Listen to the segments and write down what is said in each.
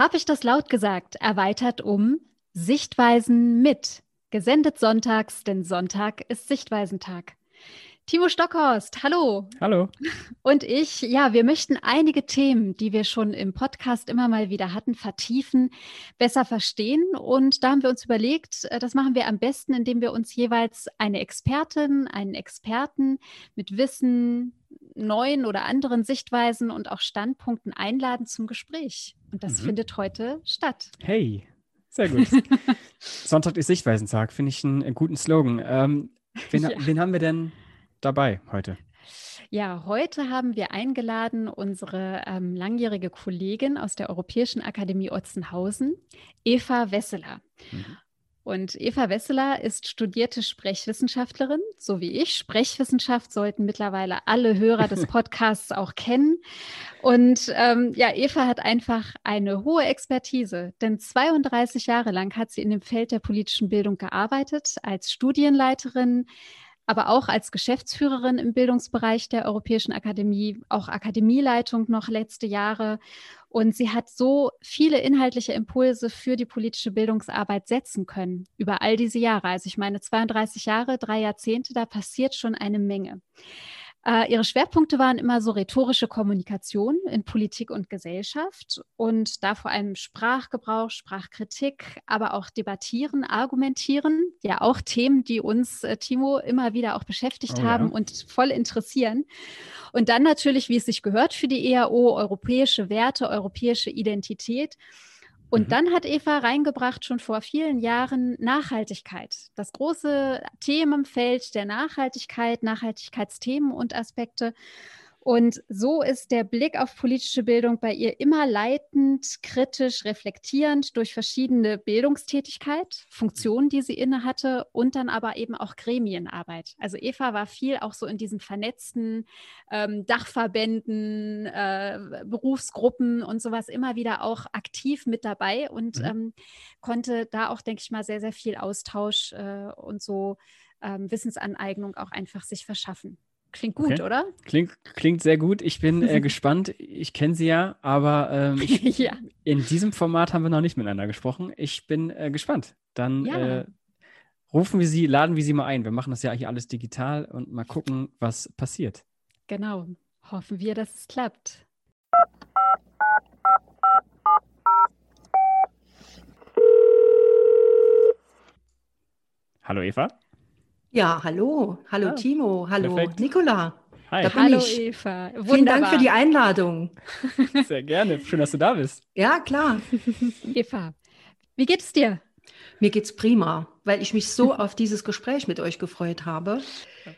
Habe ich das laut gesagt? Erweitert um Sichtweisen mit. Gesendet sonntags, denn Sonntag ist Sichtweisentag. Timo Stockhorst, hallo. Hallo. Und ich, ja, wir möchten einige Themen, die wir schon im Podcast immer mal wieder hatten, vertiefen, besser verstehen. Und da haben wir uns überlegt, äh, das machen wir am besten, indem wir uns jeweils eine Expertin, einen Experten mit Wissen, neuen oder anderen Sichtweisen und auch Standpunkten einladen zum Gespräch. Und das mhm. findet heute statt. Hey, sehr gut. Sonntag ist Sichtweisentag, finde ich einen, einen, guten Slogan. Ähm, wen, ja. wen haben wir denn dabei heute? Ja, heute haben wir eingeladen unsere ähm, langjährige Kollegin aus der Europäischen Akademie Otzenhausen, Eva Wesseler. Mhm. Und Eva Wesseler ist studierte Sprechwissenschaftlerin, so wie ich. Sprechwissenschaft sollten mittlerweile alle Hörer des Podcasts auch kennen. Und ähm, ja, Eva hat einfach eine hohe Expertise, denn 32 Jahre lang hat sie in dem Feld der politischen Bildung gearbeitet, als Studienleiterin, aber auch als Geschäftsführerin im Bildungsbereich der Europäischen Akademie, auch Akademieleitung noch letzte Jahre. Und sie hat so viele inhaltliche Impulse für die politische Bildungsarbeit setzen können über all diese Jahre. Also ich meine, 32 Jahre, drei Jahrzehnte, da passiert schon eine Menge. Äh, ihre Schwerpunkte waren immer so rhetorische Kommunikation in Politik und Gesellschaft und da vor allem Sprachgebrauch, Sprachkritik, aber auch Debattieren, Argumentieren, ja auch Themen, die uns, äh, Timo, immer wieder auch beschäftigt oh, haben ja. und voll interessieren. Und dann natürlich, wie es sich gehört für die EAO, europäische Werte, europäische Identität. Und mhm. dann hat Eva reingebracht, schon vor vielen Jahren, Nachhaltigkeit. Das große Themenfeld der Nachhaltigkeit, Nachhaltigkeitsthemen und Aspekte. Und so ist der Blick auf politische Bildung bei ihr immer leitend, kritisch, reflektierend durch verschiedene Bildungstätigkeit, Funktionen, die sie innehatte und dann aber eben auch Gremienarbeit. Also Eva war viel auch so in diesen vernetzten ähm, Dachverbänden, äh, Berufsgruppen und sowas immer wieder auch aktiv mit dabei und mhm. ähm, konnte da auch, denke ich mal, sehr, sehr viel Austausch äh, und so ähm, Wissensaneignung auch einfach sich verschaffen. Klingt gut, okay. oder? Klingt, klingt sehr gut. Ich bin äh, gespannt. Ich kenne sie ja, aber ähm, ich, ja. in diesem Format haben wir noch nicht miteinander gesprochen. Ich bin äh, gespannt. Dann ja. äh, rufen wir sie, laden wir sie mal ein. Wir machen das ja hier alles digital und mal gucken, was passiert. Genau. Hoffen wir, dass es klappt. Hallo Eva. Ja, hallo. Hallo ah, Timo. Hallo perfekt. Nicola. Hi. Hallo ich. Eva. Wunderbar. Vielen Dank für die Einladung. Sehr gerne. Schön, dass du da bist. Ja, klar. Eva, wie geht es dir? Mir geht's prima, weil ich mich so auf dieses Gespräch mit euch gefreut habe.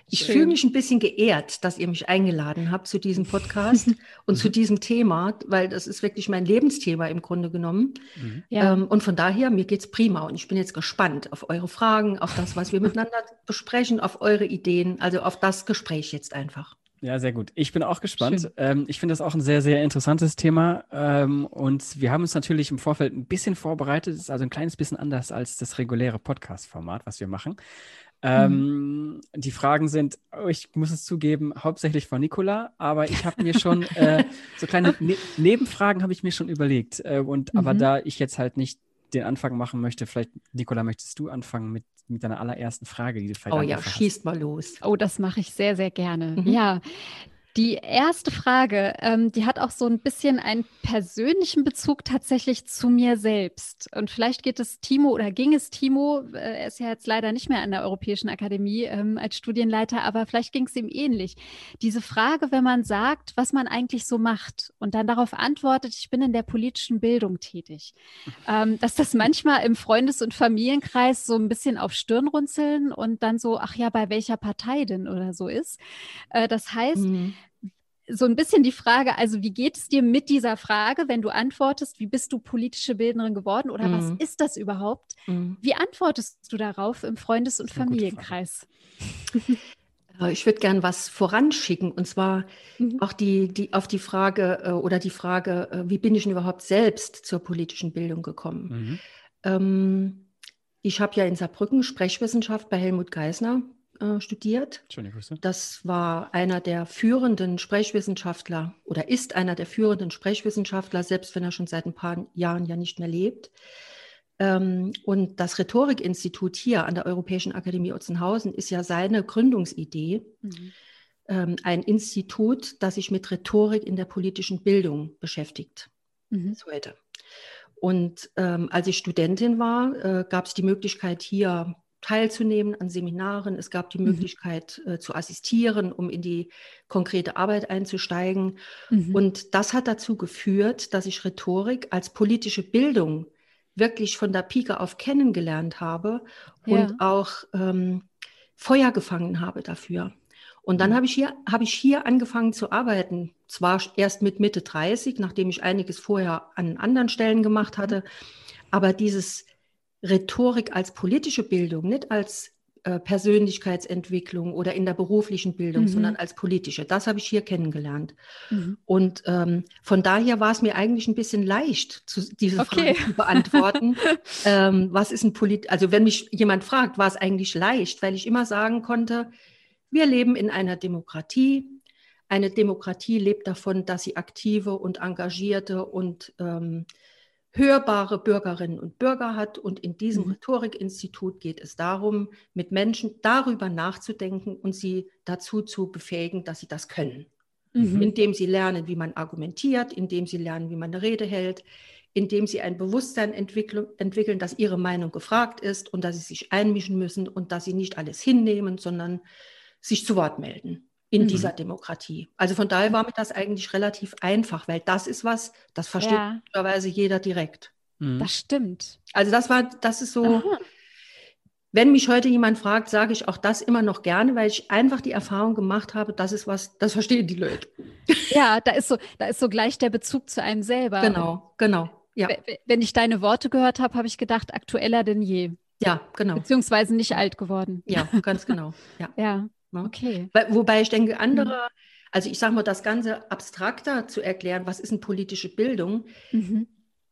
Ich fühle mich ein bisschen geehrt, dass ihr mich eingeladen habt zu diesem Podcast und zu diesem Thema, weil das ist wirklich mein Lebensthema im Grunde genommen. Mhm. Ja. Ähm, und von daher, mir geht's prima und ich bin jetzt gespannt auf eure Fragen, auf das, was wir miteinander besprechen, auf eure Ideen, also auf das Gespräch jetzt einfach. Ja, sehr gut. Ich bin auch gespannt. Ähm, ich finde das auch ein sehr, sehr interessantes Thema. Ähm, und wir haben uns natürlich im Vorfeld ein bisschen vorbereitet. Das ist also ein kleines bisschen anders als das reguläre Podcast-Format, was wir machen. Ähm, mhm. Die Fragen sind, oh, ich muss es zugeben, hauptsächlich von Nicola, aber ich habe mir schon äh, so kleine ne Nebenfragen habe ich mir schon überlegt. Äh, und mhm. aber da ich jetzt halt nicht den Anfang machen möchte, vielleicht, Nicola, möchtest du anfangen mit mit deiner allerersten Frage, die du vielleicht Oh ja, schießt mal los. Oh, das mache ich sehr, sehr gerne. Mhm. Ja, die erste Frage, ähm, die hat auch so ein bisschen einen persönlichen Bezug tatsächlich zu mir selbst. Und vielleicht geht es Timo oder ging es Timo, äh, er ist ja jetzt leider nicht mehr an der Europäischen Akademie ähm, als Studienleiter, aber vielleicht ging es ihm ähnlich. Diese Frage, wenn man sagt, was man eigentlich so macht und dann darauf antwortet, ich bin in der politischen Bildung tätig, ähm, dass das manchmal im Freundes- und Familienkreis so ein bisschen auf Stirnrunzeln und dann so, ach ja, bei welcher Partei denn oder so ist. Äh, das heißt, mhm so ein bisschen die Frage, also wie geht es dir mit dieser Frage, wenn du antwortest, wie bist du politische Bildnerin geworden oder mhm. was ist das überhaupt? Mhm. Wie antwortest du darauf im Freundes- und Familienkreis? Ich würde gern was voranschicken und zwar mhm. auch die, die, auf die Frage äh, oder die Frage, äh, wie bin ich denn überhaupt selbst zur politischen Bildung gekommen? Mhm. Ähm, ich habe ja in Saarbrücken Sprechwissenschaft bei Helmut Geisner äh, studiert. Schöne Grüße. Das war einer der führenden Sprechwissenschaftler oder ist einer der führenden Sprechwissenschaftler, selbst wenn er schon seit ein paar Jahren ja nicht mehr lebt. Ähm, und das Rhetorikinstitut hier an der Europäischen Akademie Otzenhausen ist ja seine Gründungsidee. Mhm. Ähm, ein Institut, das sich mit Rhetorik in der politischen Bildung beschäftigt. Mhm. Bis heute. Und ähm, als ich Studentin war, äh, gab es die Möglichkeit, hier teilzunehmen an Seminaren. Es gab die mhm. Möglichkeit äh, zu assistieren, um in die konkrete Arbeit einzusteigen. Mhm. Und das hat dazu geführt, dass ich Rhetorik als politische Bildung wirklich von der Pike auf kennengelernt habe ja. und auch ähm, Feuer gefangen habe dafür. Und dann mhm. habe ich, hier, hab ich hier angefangen zu arbeiten. Zwar erst mit Mitte 30, nachdem ich einiges vorher an anderen Stellen gemacht hatte. Mhm. Aber dieses Rhetorik als politische Bildung, nicht als äh, Persönlichkeitsentwicklung oder in der beruflichen Bildung, mhm. sondern als politische. Das habe ich hier kennengelernt. Mhm. Und ähm, von daher war es mir eigentlich ein bisschen leicht, zu, diese okay. Frage zu beantworten. ähm, was ist ein Polit also wenn mich jemand fragt, war es eigentlich leicht, weil ich immer sagen konnte, wir leben in einer Demokratie. Eine Demokratie lebt davon, dass sie aktive und engagierte und ähm, hörbare Bürgerinnen und Bürger hat. Und in diesem mhm. Rhetorikinstitut geht es darum, mit Menschen darüber nachzudenken und sie dazu zu befähigen, dass sie das können. Mhm. Indem sie lernen, wie man argumentiert, indem sie lernen, wie man eine Rede hält, indem sie ein Bewusstsein entwickeln, dass ihre Meinung gefragt ist und dass sie sich einmischen müssen und dass sie nicht alles hinnehmen, sondern sich zu Wort melden in mhm. dieser Demokratie. Also von daher war mir das eigentlich relativ einfach, weil das ist was, das versteht ja. möglicherweise jeder direkt. Mhm. Das stimmt. Also das war, das ist so, Aha. wenn mich heute jemand fragt, sage ich auch das immer noch gerne, weil ich einfach die Erfahrung gemacht habe, das ist was, das verstehen die Leute. Ja, da ist so, da ist so gleich der Bezug zu einem selber. Genau, genau. Ja. Wenn ich deine Worte gehört habe, habe ich gedacht, aktueller denn je. Ja, genau. Beziehungsweise nicht alt geworden. Ja, ganz genau. Ja. ja. Ne? Okay. Wobei ich denke, andere, also ich sage mal, das Ganze abstrakter zu erklären, was ist eine politische Bildung, mhm.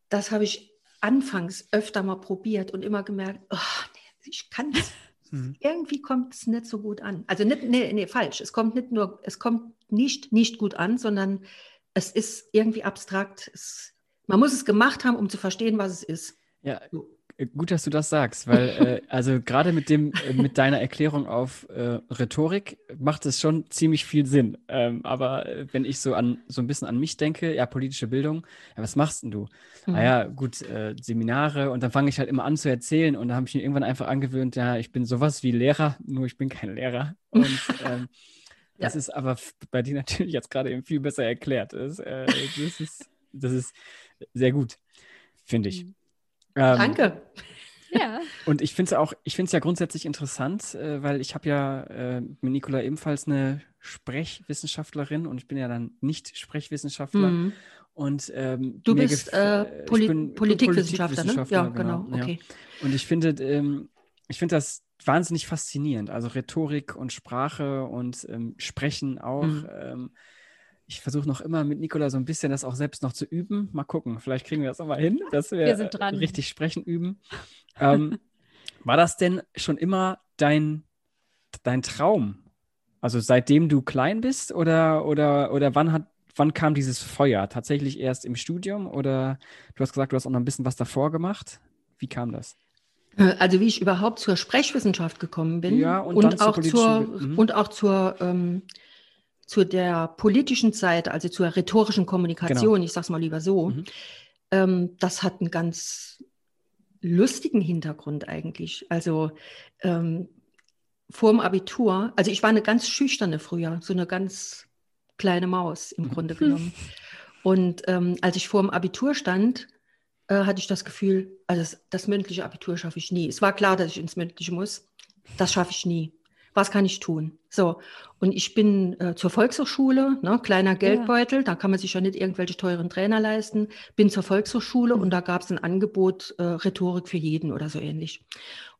das habe ich anfangs öfter mal probiert und immer gemerkt, oh, nee, ich kann es. Mhm. Irgendwie kommt es nicht so gut an. Also nicht, nee, nee, falsch. Es kommt nicht nur, es kommt nicht nicht gut an, sondern es ist irgendwie abstrakt. Es, man muss es gemacht haben, um zu verstehen, was es ist. Ja, so. Äh, gut, dass du das sagst, weil äh, also gerade mit dem äh, mit deiner Erklärung auf äh, Rhetorik macht es schon ziemlich viel Sinn. Ähm, aber äh, wenn ich so an so ein bisschen an mich denke, ja politische Bildung, ja was machst denn du? Mhm. Ah ja gut Seminare und dann fange ich halt immer an zu erzählen und da habe ich mir irgendwann einfach angewöhnt, ja ich bin sowas wie Lehrer, nur ich bin kein Lehrer und ähm, ja. das ist aber bei dir natürlich jetzt gerade eben viel besser erklärt. Das, das ist das ist sehr gut, finde ich. Mhm. Ähm, Danke. Ja. Und ich finde es auch, ich finde es ja grundsätzlich interessant, äh, weil ich habe ja äh, mit Nicola ebenfalls eine Sprechwissenschaftlerin und ich bin ja dann nicht Sprechwissenschaftler. Mhm. Und ähm, du bist äh, Poli Politikwissenschaftler, ne? Ja, genau. genau. Okay. Ja. Und ich finde, ähm, ich finde das wahnsinnig faszinierend. Also Rhetorik und Sprache und ähm, Sprechen auch. Mhm. Ich versuche noch immer mit Nicola so ein bisschen das auch selbst noch zu üben. Mal gucken, vielleicht kriegen wir das nochmal hin, dass wir, wir richtig sprechen üben. Ähm, war das denn schon immer dein, dein Traum? Also seitdem du klein bist oder, oder, oder wann hat wann kam dieses Feuer? Tatsächlich erst im Studium oder du hast gesagt, du hast auch noch ein bisschen was davor gemacht? Wie kam das? Äh, also wie ich überhaupt zur Sprechwissenschaft gekommen bin ja, und, und auch, zur, mhm. und auch zur ähm, zu der politischen Seite, also zur rhetorischen Kommunikation, genau. ich sage es mal lieber so, mhm. ähm, das hat einen ganz lustigen Hintergrund eigentlich. Also ähm, vor dem Abitur, also ich war eine ganz schüchterne früher, so eine ganz kleine Maus im mhm. Grunde genommen. Und ähm, als ich vor dem Abitur stand, äh, hatte ich das Gefühl, also das, das mündliche Abitur schaffe ich nie. Es war klar, dass ich ins mündliche muss. Das schaffe ich nie was kann ich tun? So, und ich bin äh, zur Volkshochschule, ne, kleiner Geldbeutel, ja. da kann man sich ja nicht irgendwelche teuren Trainer leisten, bin zur Volkshochschule mhm. und da gab es ein Angebot äh, Rhetorik für jeden oder so ähnlich.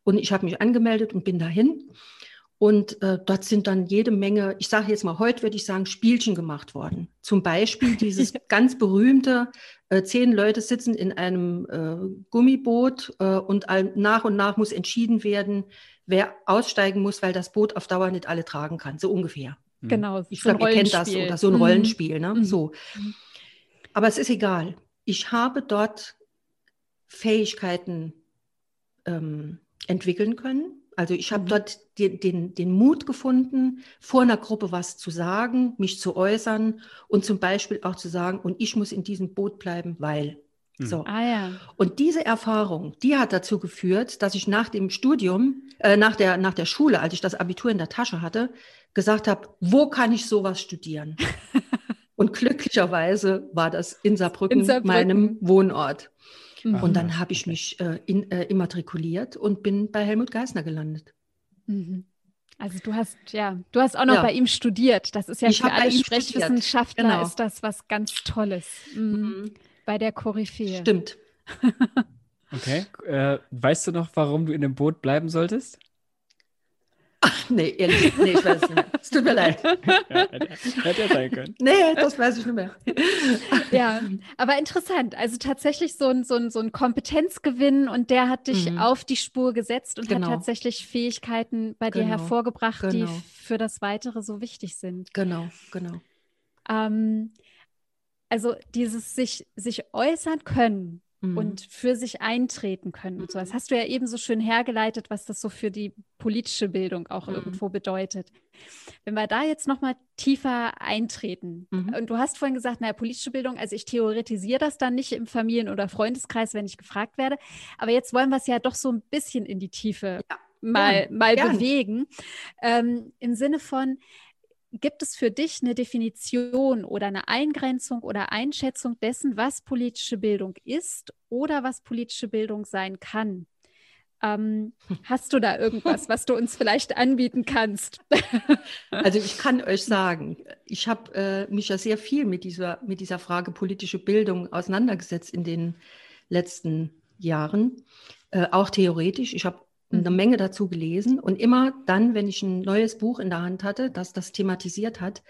Und ich habe mich angemeldet und bin dahin. Und äh, dort sind dann jede Menge, ich sage jetzt mal, heute würde ich sagen, Spielchen gemacht worden. Zum Beispiel dieses ganz berühmte, äh, zehn Leute sitzen in einem äh, Gummiboot äh, und nach und nach muss entschieden werden, wer aussteigen muss, weil das Boot auf Dauer nicht alle tragen kann, so ungefähr. Mhm. Genau. Ich so glaube, ihr kennt das oder so ein mhm. Rollenspiel, ne? Mhm. So. Aber es ist egal. Ich habe dort Fähigkeiten ähm, entwickeln können. Also ich habe mhm. dort den, den, den Mut gefunden, vor einer Gruppe was zu sagen, mich zu äußern und zum Beispiel auch zu sagen, und ich muss in diesem Boot bleiben, weil. Mhm. So. Ah, ja. Und diese Erfahrung, die hat dazu geführt, dass ich nach dem Studium, äh, nach, der, nach der Schule, als ich das Abitur in der Tasche hatte, gesagt habe, wo kann ich sowas studieren? und glücklicherweise war das in Saarbrücken, in Saarbrücken. meinem Wohnort. Mhm. Und dann habe ich mich äh, in, äh, immatrikuliert und bin bei Helmut Geisner gelandet. Mhm. Also du hast ja, du hast auch noch ja. bei ihm studiert. Das ist ja ich für alle Sprechwissenschaftler genau. ist das was ganz Tolles. Mhm. Bei der Koryphäe. Stimmt. okay. Äh, weißt du noch, warum du in dem Boot bleiben solltest? Ach, nee, ehrlich, nee, ich weiß es nicht mehr. Es tut mir leid. Ja, hätte ja sein können. Nee, das weiß ich nicht mehr. Ja, aber interessant. Also tatsächlich so ein, so ein, so ein Kompetenzgewinn und der hat dich mhm. auf die Spur gesetzt und genau. hat tatsächlich Fähigkeiten bei dir genau. hervorgebracht, genau. die für das Weitere so wichtig sind. Genau, genau. Ähm, also dieses sich, sich äußern können mhm. und für sich eintreten können und so. Das hast du ja eben so schön hergeleitet, was das so für die politische Bildung auch mhm. irgendwo bedeutet. Wenn wir da jetzt nochmal tiefer eintreten, mhm. und du hast vorhin gesagt, naja, politische Bildung, also ich theoretisiere das dann nicht im Familien- oder Freundeskreis, wenn ich gefragt werde, aber jetzt wollen wir es ja doch so ein bisschen in die Tiefe ja. mal, mal bewegen. Ähm, Im Sinne von, Gibt es für dich eine Definition oder eine Eingrenzung oder Einschätzung dessen, was politische Bildung ist oder was politische Bildung sein kann? Ähm, hast du da irgendwas, was du uns vielleicht anbieten kannst? Also ich kann euch sagen, ich habe äh, mich ja sehr viel mit dieser, mit dieser Frage politische Bildung auseinandergesetzt in den letzten Jahren, äh, auch theoretisch. Ich habe eine mhm. Menge dazu gelesen. Und immer dann, wenn ich ein neues Buch in der Hand hatte, das das thematisiert hat,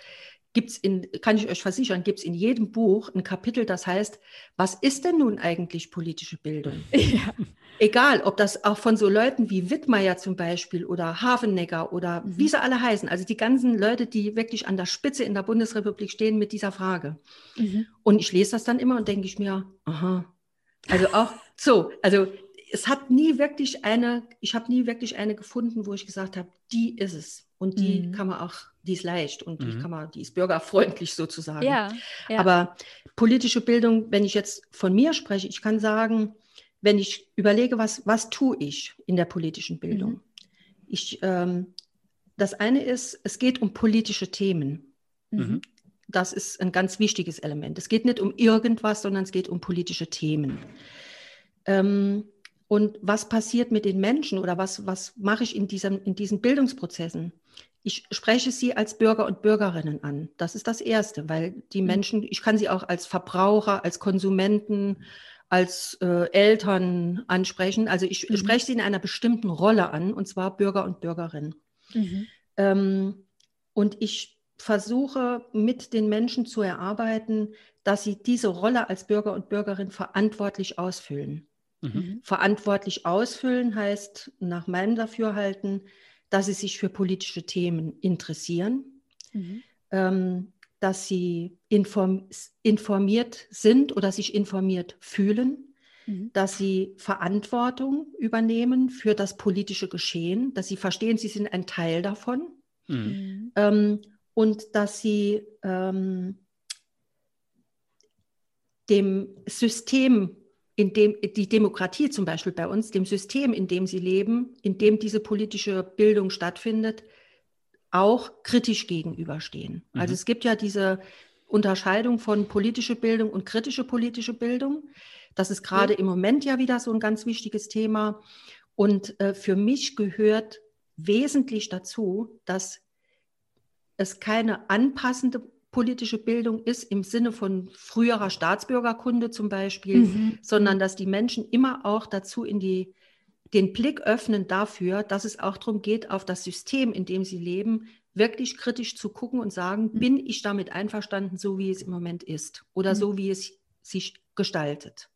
gibt's in, kann ich euch versichern, gibt es in jedem Buch ein Kapitel, das heißt, was ist denn nun eigentlich politische Bildung? Ja. Egal, ob das auch von so Leuten wie Wittmeier zum Beispiel oder Hafennegger oder mhm. wie sie alle heißen, also die ganzen Leute, die wirklich an der Spitze in der Bundesrepublik stehen mit dieser Frage. Mhm. Und ich lese das dann immer und denke ich mir, aha, also auch so, also es hat nie wirklich eine, ich habe nie wirklich eine gefunden, wo ich gesagt habe, die ist es. Und die mhm. kann man auch, die ist leicht und mhm. die kann man, die ist bürgerfreundlich sozusagen. Ja, ja. Aber politische Bildung, wenn ich jetzt von mir spreche, ich kann sagen, wenn ich überlege, was, was tue ich in der politischen Bildung? Mhm. Ich, ähm, das eine ist, es geht um politische Themen. Mhm. Das ist ein ganz wichtiges Element. Es geht nicht um irgendwas, sondern es geht um politische Themen. Ähm, und was passiert mit den Menschen oder was, was mache ich in, diesem, in diesen Bildungsprozessen? Ich spreche sie als Bürger und Bürgerinnen an. Das ist das Erste, weil die mhm. Menschen, ich kann sie auch als Verbraucher, als Konsumenten, als äh, Eltern ansprechen. Also ich mhm. spreche sie in einer bestimmten Rolle an, und zwar Bürger und Bürgerinnen. Mhm. Ähm, und ich versuche mit den Menschen zu erarbeiten, dass sie diese Rolle als Bürger und Bürgerin verantwortlich ausfüllen. Mhm. Verantwortlich ausfüllen heißt nach meinem Dafürhalten, dass sie sich für politische Themen interessieren, mhm. ähm, dass sie inform informiert sind oder sich informiert fühlen, mhm. dass sie Verantwortung übernehmen für das politische Geschehen, dass sie verstehen, sie sind ein Teil davon. Mhm. ähm, und dass sie ähm, dem System in dem die Demokratie zum Beispiel bei uns, dem System, in dem sie leben, in dem diese politische Bildung stattfindet, auch kritisch gegenüberstehen. Mhm. Also es gibt ja diese Unterscheidung von politische Bildung und kritische politische Bildung. Das ist gerade ja. im Moment ja wieder so ein ganz wichtiges Thema. Und äh, für mich gehört wesentlich dazu, dass es keine anpassende politische Bildung ist im Sinne von früherer Staatsbürgerkunde zum Beispiel, mhm. sondern dass die Menschen immer auch dazu in die, den Blick öffnen dafür, dass es auch darum geht, auf das System, in dem sie leben, wirklich kritisch zu gucken und sagen, mhm. bin ich damit einverstanden, so wie es im Moment ist oder mhm. so wie es sich gestaltet.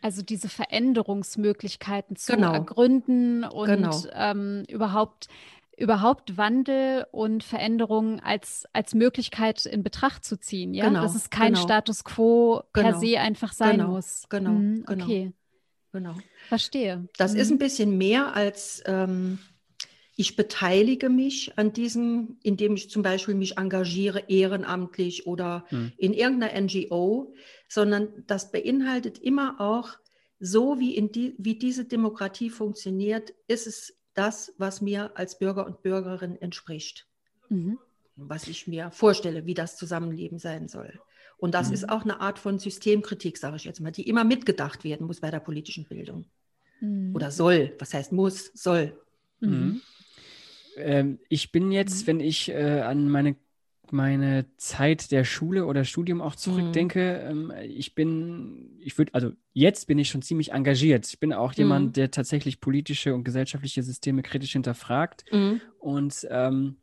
Also diese Veränderungsmöglichkeiten zu genau. ergründen und genau. ähm, überhaupt überhaupt Wandel und Veränderungen als, als Möglichkeit in Betracht zu ziehen, ja? Genau, Dass es kein genau. Status quo per genau. se einfach sein genau, muss. Genau, mhm, genau. Okay. Genau. Verstehe. Das mhm. ist ein bisschen mehr als ähm, ich beteilige mich an diesem, indem ich zum Beispiel mich engagiere ehrenamtlich oder mhm. in irgendeiner NGO, sondern das beinhaltet immer auch, so wie, in die, wie diese Demokratie funktioniert, ist es das, was mir als Bürger und Bürgerin entspricht. Mhm. Was ich mir vorstelle, wie das Zusammenleben sein soll. Und das mhm. ist auch eine Art von Systemkritik, sage ich jetzt mal, die immer mitgedacht werden muss bei der politischen Bildung. Mhm. Oder soll, was heißt muss, soll. Mhm. Ähm, ich bin jetzt, mhm. wenn ich äh, an meine meine Zeit der Schule oder Studium auch zurückdenke, mhm. ich bin, ich würde, also jetzt bin ich schon ziemlich engagiert. Ich bin auch jemand, mhm. der tatsächlich politische und gesellschaftliche Systeme kritisch hinterfragt mhm. und ähm,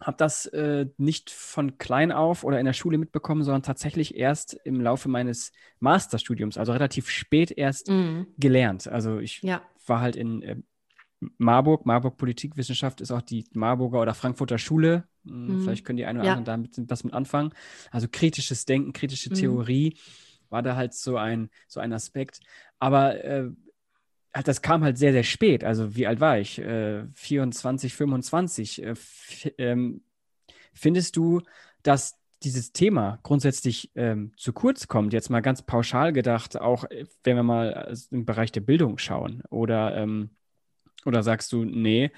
habe das äh, nicht von klein auf oder in der Schule mitbekommen, sondern tatsächlich erst im Laufe meines Masterstudiums, also relativ spät erst mhm. gelernt. Also ich ja. war halt in äh, Marburg, Marburg Politikwissenschaft ist auch die Marburger oder Frankfurter Schule. Hm, mhm. Vielleicht können die einen oder ja. anderen damit was mit anfangen. Also kritisches Denken, kritische mhm. Theorie war da halt so ein, so ein Aspekt. Aber äh, das kam halt sehr, sehr spät. Also wie alt war ich? Äh, 24, 25. Äh, ähm, findest du, dass dieses Thema grundsätzlich ähm, zu kurz kommt, jetzt mal ganz pauschal gedacht, auch äh, wenn wir mal im Bereich der Bildung schauen oder ähm, oder sagst du, nee,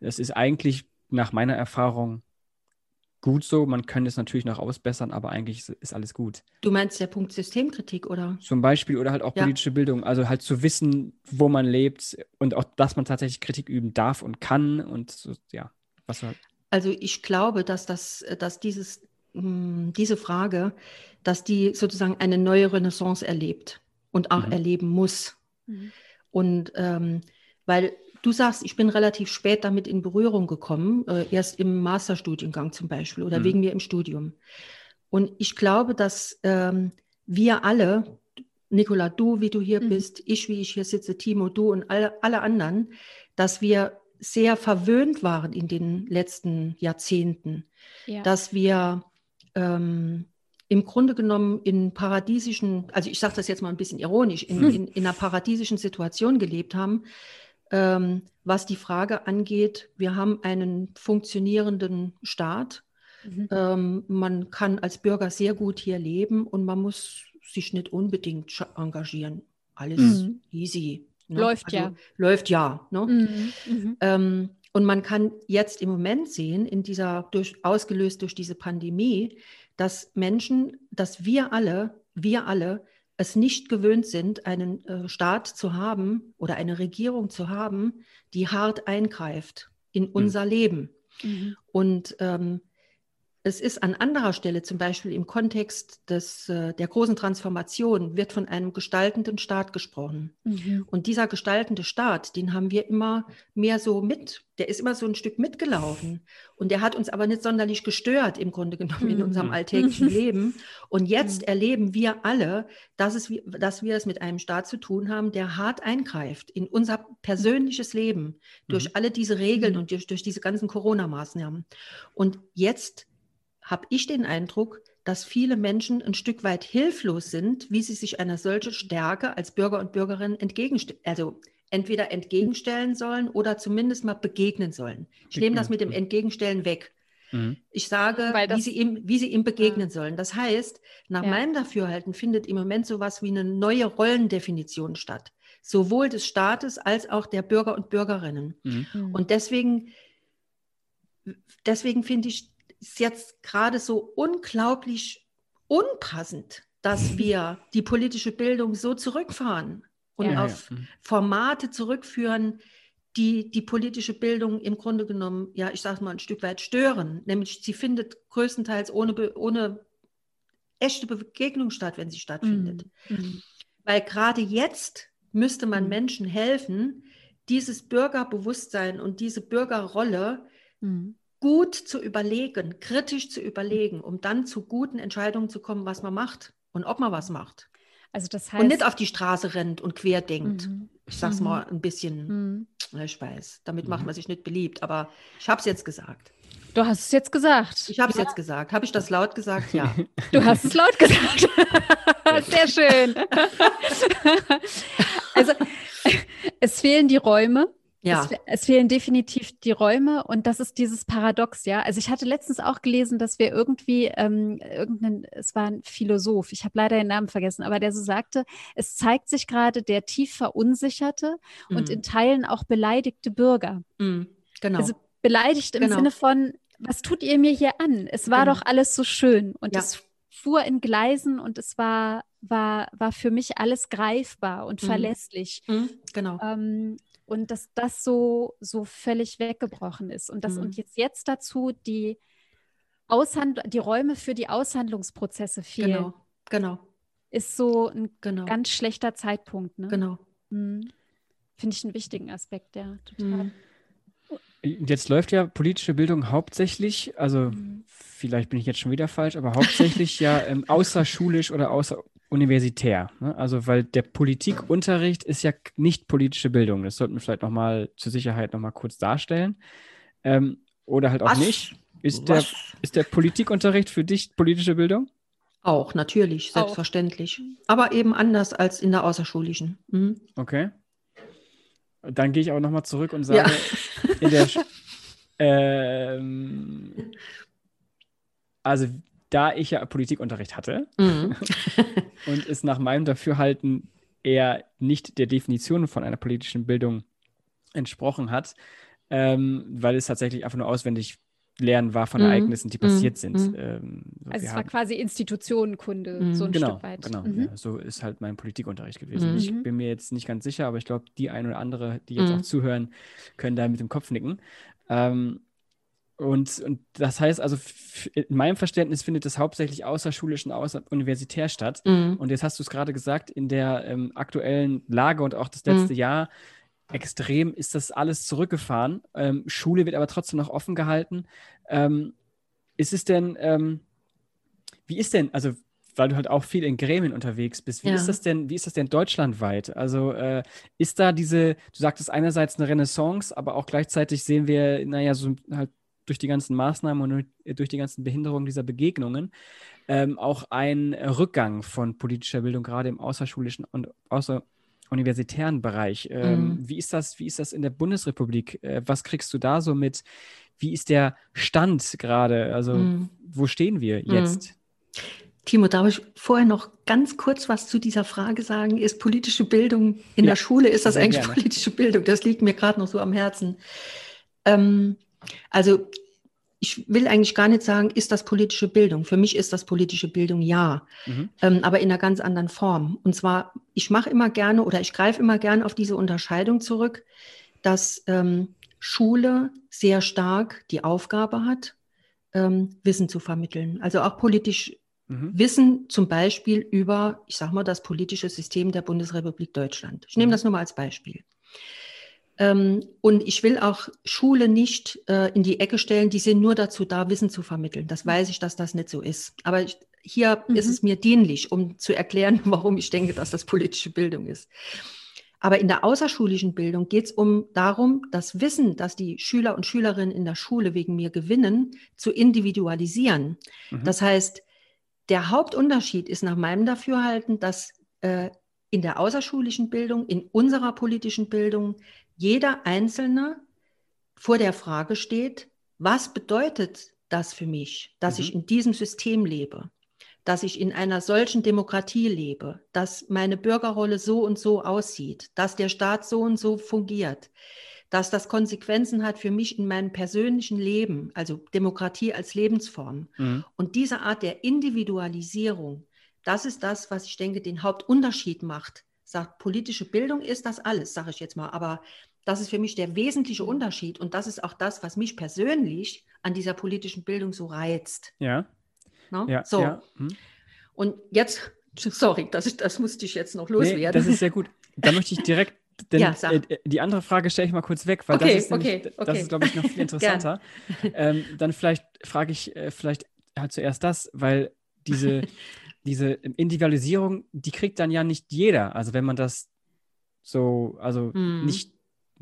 das ist eigentlich nach meiner Erfahrung gut so. Man könnte es natürlich noch ausbessern, aber eigentlich ist alles gut. Du meinst der Punkt Systemkritik, oder? Zum Beispiel oder halt auch ja. politische Bildung. Also halt zu wissen, wo man lebt und auch, dass man tatsächlich Kritik üben darf und kann und so, ja. Was halt. Also ich glaube, dass das, dass dieses, hm, diese Frage, dass die sozusagen eine neue Renaissance erlebt und auch mhm. erleben muss. Mhm. Und ähm, weil Du sagst, ich bin relativ spät damit in Berührung gekommen, äh, erst im Masterstudiengang zum Beispiel oder mhm. wegen mir im Studium. Und ich glaube, dass ähm, wir alle, Nicola, du, wie du hier mhm. bist, ich, wie ich hier sitze, Timo, du und alle, alle anderen, dass wir sehr verwöhnt waren in den letzten Jahrzehnten, ja. dass wir ähm, im Grunde genommen in paradiesischen, also ich sage das jetzt mal ein bisschen ironisch, in, in, in einer paradiesischen Situation gelebt haben, ähm, was die Frage angeht, wir haben einen funktionierenden Staat. Mhm. Ähm, man kann als Bürger sehr gut hier leben und man muss sich nicht unbedingt engagieren. Alles mhm. easy. Ne? Läuft also, ja. Läuft ja. Ne? Mhm. mhm. Ähm, und man kann jetzt im Moment sehen, in dieser durch, ausgelöst durch diese Pandemie, dass Menschen, dass wir alle, wir alle es nicht gewöhnt sind, einen äh, Staat zu haben oder eine Regierung zu haben, die hart eingreift in hm. unser mhm. Leben. Mhm. Und ähm, es ist an anderer Stelle, zum Beispiel im Kontext des, äh, der großen Transformation, wird von einem gestaltenden Staat gesprochen. Mhm. Und dieser gestaltende Staat, den haben wir immer mehr so mit, der ist immer so ein Stück mitgelaufen. Und der hat uns aber nicht sonderlich gestört, im Grunde genommen, in unserem mhm. alltäglichen Leben. Und jetzt mhm. erleben wir alle, dass, es, dass wir es mit einem Staat zu tun haben, der hart eingreift in unser persönliches Leben, durch mhm. alle diese Regeln und durch, durch diese ganzen Corona-Maßnahmen. Und jetzt habe ich den Eindruck, dass viele Menschen ein Stück weit hilflos sind, wie sie sich einer solchen Stärke als Bürger und Bürgerin entgegenstellen, also entweder entgegenstellen sollen oder zumindest mal begegnen sollen. Ich nehme das mit dem Entgegenstellen weg. Mhm. Ich sage, wie sie, ihm, wie sie ihm begegnen ja. sollen. Das heißt, nach ja. meinem Dafürhalten findet im Moment so etwas wie eine neue Rollendefinition statt. Sowohl des Staates als auch der Bürger und Bürgerinnen. Mhm. Und deswegen, deswegen finde ich ist jetzt gerade so unglaublich unpassend, dass wir die politische Bildung so zurückfahren und ja, auf ja. Mhm. Formate zurückführen, die die politische Bildung im Grunde genommen, ja, ich sage mal, ein Stück weit stören. Nämlich sie findet größtenteils ohne, ohne echte Begegnung statt, wenn sie stattfindet. Mhm. mhm. Weil gerade jetzt müsste man mhm. Menschen helfen, dieses Bürgerbewusstsein und diese Bürgerrolle mhm gut zu überlegen, kritisch zu überlegen, um dann zu guten Entscheidungen zu kommen, was man macht und ob man was macht. Also das heißt, und nicht auf die Straße rennt und quer denkt. Mhm. Ich sag's mhm. mal ein bisschen, mhm. ich weiß, damit macht man sich nicht beliebt, aber ich habe es jetzt gesagt. Du hast es jetzt gesagt. Ich habe es ja. jetzt gesagt. Habe ich das laut gesagt? Ja. Du hast es laut gesagt. Sehr schön. also es fehlen die Räume. Ja. Es, es, fehlen definitiv die Räume und das ist dieses Paradox, ja. Also ich hatte letztens auch gelesen, dass wir irgendwie ähm, irgendeinen, es war ein Philosoph, ich habe leider den Namen vergessen, aber der so sagte, es zeigt sich gerade der tief verunsicherte mhm. und in Teilen auch beleidigte Bürger. Mhm. Genau. Also beleidigt im genau. Sinne von, was tut ihr mir hier an? Es war genau. doch alles so schön und ja. es fuhr in Gleisen und es war, war, war für mich alles greifbar und mhm. verlässlich. Mhm. Genau. Ähm, und dass das so, so völlig weggebrochen ist. Und das mhm. und jetzt, jetzt dazu die Aushand die Räume für die Aushandlungsprozesse fehlen. Genau, genau. Ist so ein genau. ganz schlechter Zeitpunkt. Ne? Genau. Mhm. Finde ich einen wichtigen Aspekt, ja, total. Mhm. Jetzt läuft ja politische Bildung hauptsächlich, also mhm. vielleicht bin ich jetzt schon wieder falsch, aber hauptsächlich ja ähm, außerschulisch oder außeruniversitär. Ne? Also weil der Politikunterricht ist ja nicht politische Bildung. Das sollten wir vielleicht nochmal zur Sicherheit nochmal kurz darstellen. Ähm, oder halt auch Was? nicht. Ist der, ist der Politikunterricht für dich politische Bildung? Auch, natürlich, selbstverständlich. Auch. Aber eben anders als in der außerschulischen. Mhm. Okay. Dann gehe ich aber nochmal zurück und sage, ja. in der, ähm, also da ich ja Politikunterricht hatte mhm. und es nach meinem Dafürhalten eher nicht der Definition von einer politischen Bildung entsprochen hat, ähm, weil es tatsächlich einfach nur auswendig Lernen war von mhm. Ereignissen, die passiert mhm. sind. Mhm. Ähm, so also es war quasi Institutionenkunde, mhm. so ein genau, Stück weit. Genau, mhm. ja, so ist halt mein Politikunterricht gewesen. Ich bin mir jetzt nicht ganz sicher, aber ich glaube, die ein oder andere, die jetzt auch zuhören, können da mit dem Kopf nicken. Ähm, und, und das heißt also, in meinem Verständnis findet es hauptsächlich außerschulisch und außeruniversitär statt. Und jetzt hast du es gerade gesagt, in der ähm, aktuellen Lage und auch das letzte Jahr extrem ist das alles zurückgefahren. Ähm, Schule wird aber trotzdem noch offen gehalten. Ähm, ist es denn, ähm, wie ist denn, also weil du halt auch viel in Gremien unterwegs bist, wie ja. ist das denn, wie ist das denn deutschlandweit? Also äh, ist da diese, du sagtest einerseits eine Renaissance, aber auch gleichzeitig sehen wir, naja, so halt durch die ganzen Maßnahmen und durch die ganzen Behinderungen dieser Begegnungen ähm, auch ein Rückgang von politischer Bildung, gerade im außerschulischen und außer universitären Bereich. Ähm, mhm. Wie ist das, wie ist das in der Bundesrepublik? Äh, was kriegst du da so mit? Wie ist der Stand gerade? Also, mhm. wo stehen wir mhm. jetzt? Timo, darf ich vorher noch ganz kurz was zu dieser Frage sagen? Ist politische Bildung in ja, der Schule, ist das eigentlich gerne. politische Bildung? Das liegt mir gerade noch so am Herzen. Ähm, also ich will eigentlich gar nicht sagen, ist das politische Bildung. Für mich ist das politische Bildung ja, mhm. ähm, aber in einer ganz anderen Form. Und zwar, ich mache immer gerne oder ich greife immer gerne auf diese Unterscheidung zurück, dass ähm, Schule sehr stark die Aufgabe hat, ähm, Wissen zu vermitteln. Also auch politisch mhm. Wissen zum Beispiel über, ich sage mal, das politische System der Bundesrepublik Deutschland. Ich nehme mhm. das nur mal als Beispiel. Ähm, und ich will auch Schule nicht äh, in die Ecke stellen, die sind nur dazu da, Wissen zu vermitteln. Das weiß ich, dass das nicht so ist. Aber ich, hier mhm. ist es mir dienlich, um zu erklären, warum ich denke, dass das politische Bildung ist. Aber in der außerschulischen Bildung geht es um darum, das Wissen, das die Schüler und Schülerinnen in der Schule wegen mir gewinnen, zu individualisieren. Mhm. Das heißt, der Hauptunterschied ist nach meinem Dafürhalten, dass äh, in der außerschulischen Bildung, in unserer politischen Bildung jeder Einzelne vor der Frage steht, was bedeutet das für mich, dass mhm. ich in diesem System lebe, dass ich in einer solchen Demokratie lebe, dass meine Bürgerrolle so und so aussieht, dass der Staat so und so fungiert, dass das Konsequenzen hat für mich in meinem persönlichen Leben, also Demokratie als Lebensform. Mhm. Und diese Art der Individualisierung, das ist das, was ich denke, den Hauptunterschied macht sagt, politische Bildung ist das alles, sage ich jetzt mal. Aber das ist für mich der wesentliche Unterschied und das ist auch das, was mich persönlich an dieser politischen Bildung so reizt. Ja. No? ja so. Ja. Hm. Und jetzt, sorry, das, das musste ich jetzt noch loswerden. Nee, das ist sehr gut. Da möchte ich direkt denn ja, äh, die andere Frage stelle ich mal kurz weg, weil okay, das ist, nämlich, okay, okay. das ist, glaube ich, noch viel interessanter. ähm, dann vielleicht frage ich äh, vielleicht halt zuerst das, weil diese diese Individualisierung, die kriegt dann ja nicht jeder. Also wenn man das so, also mhm. nicht,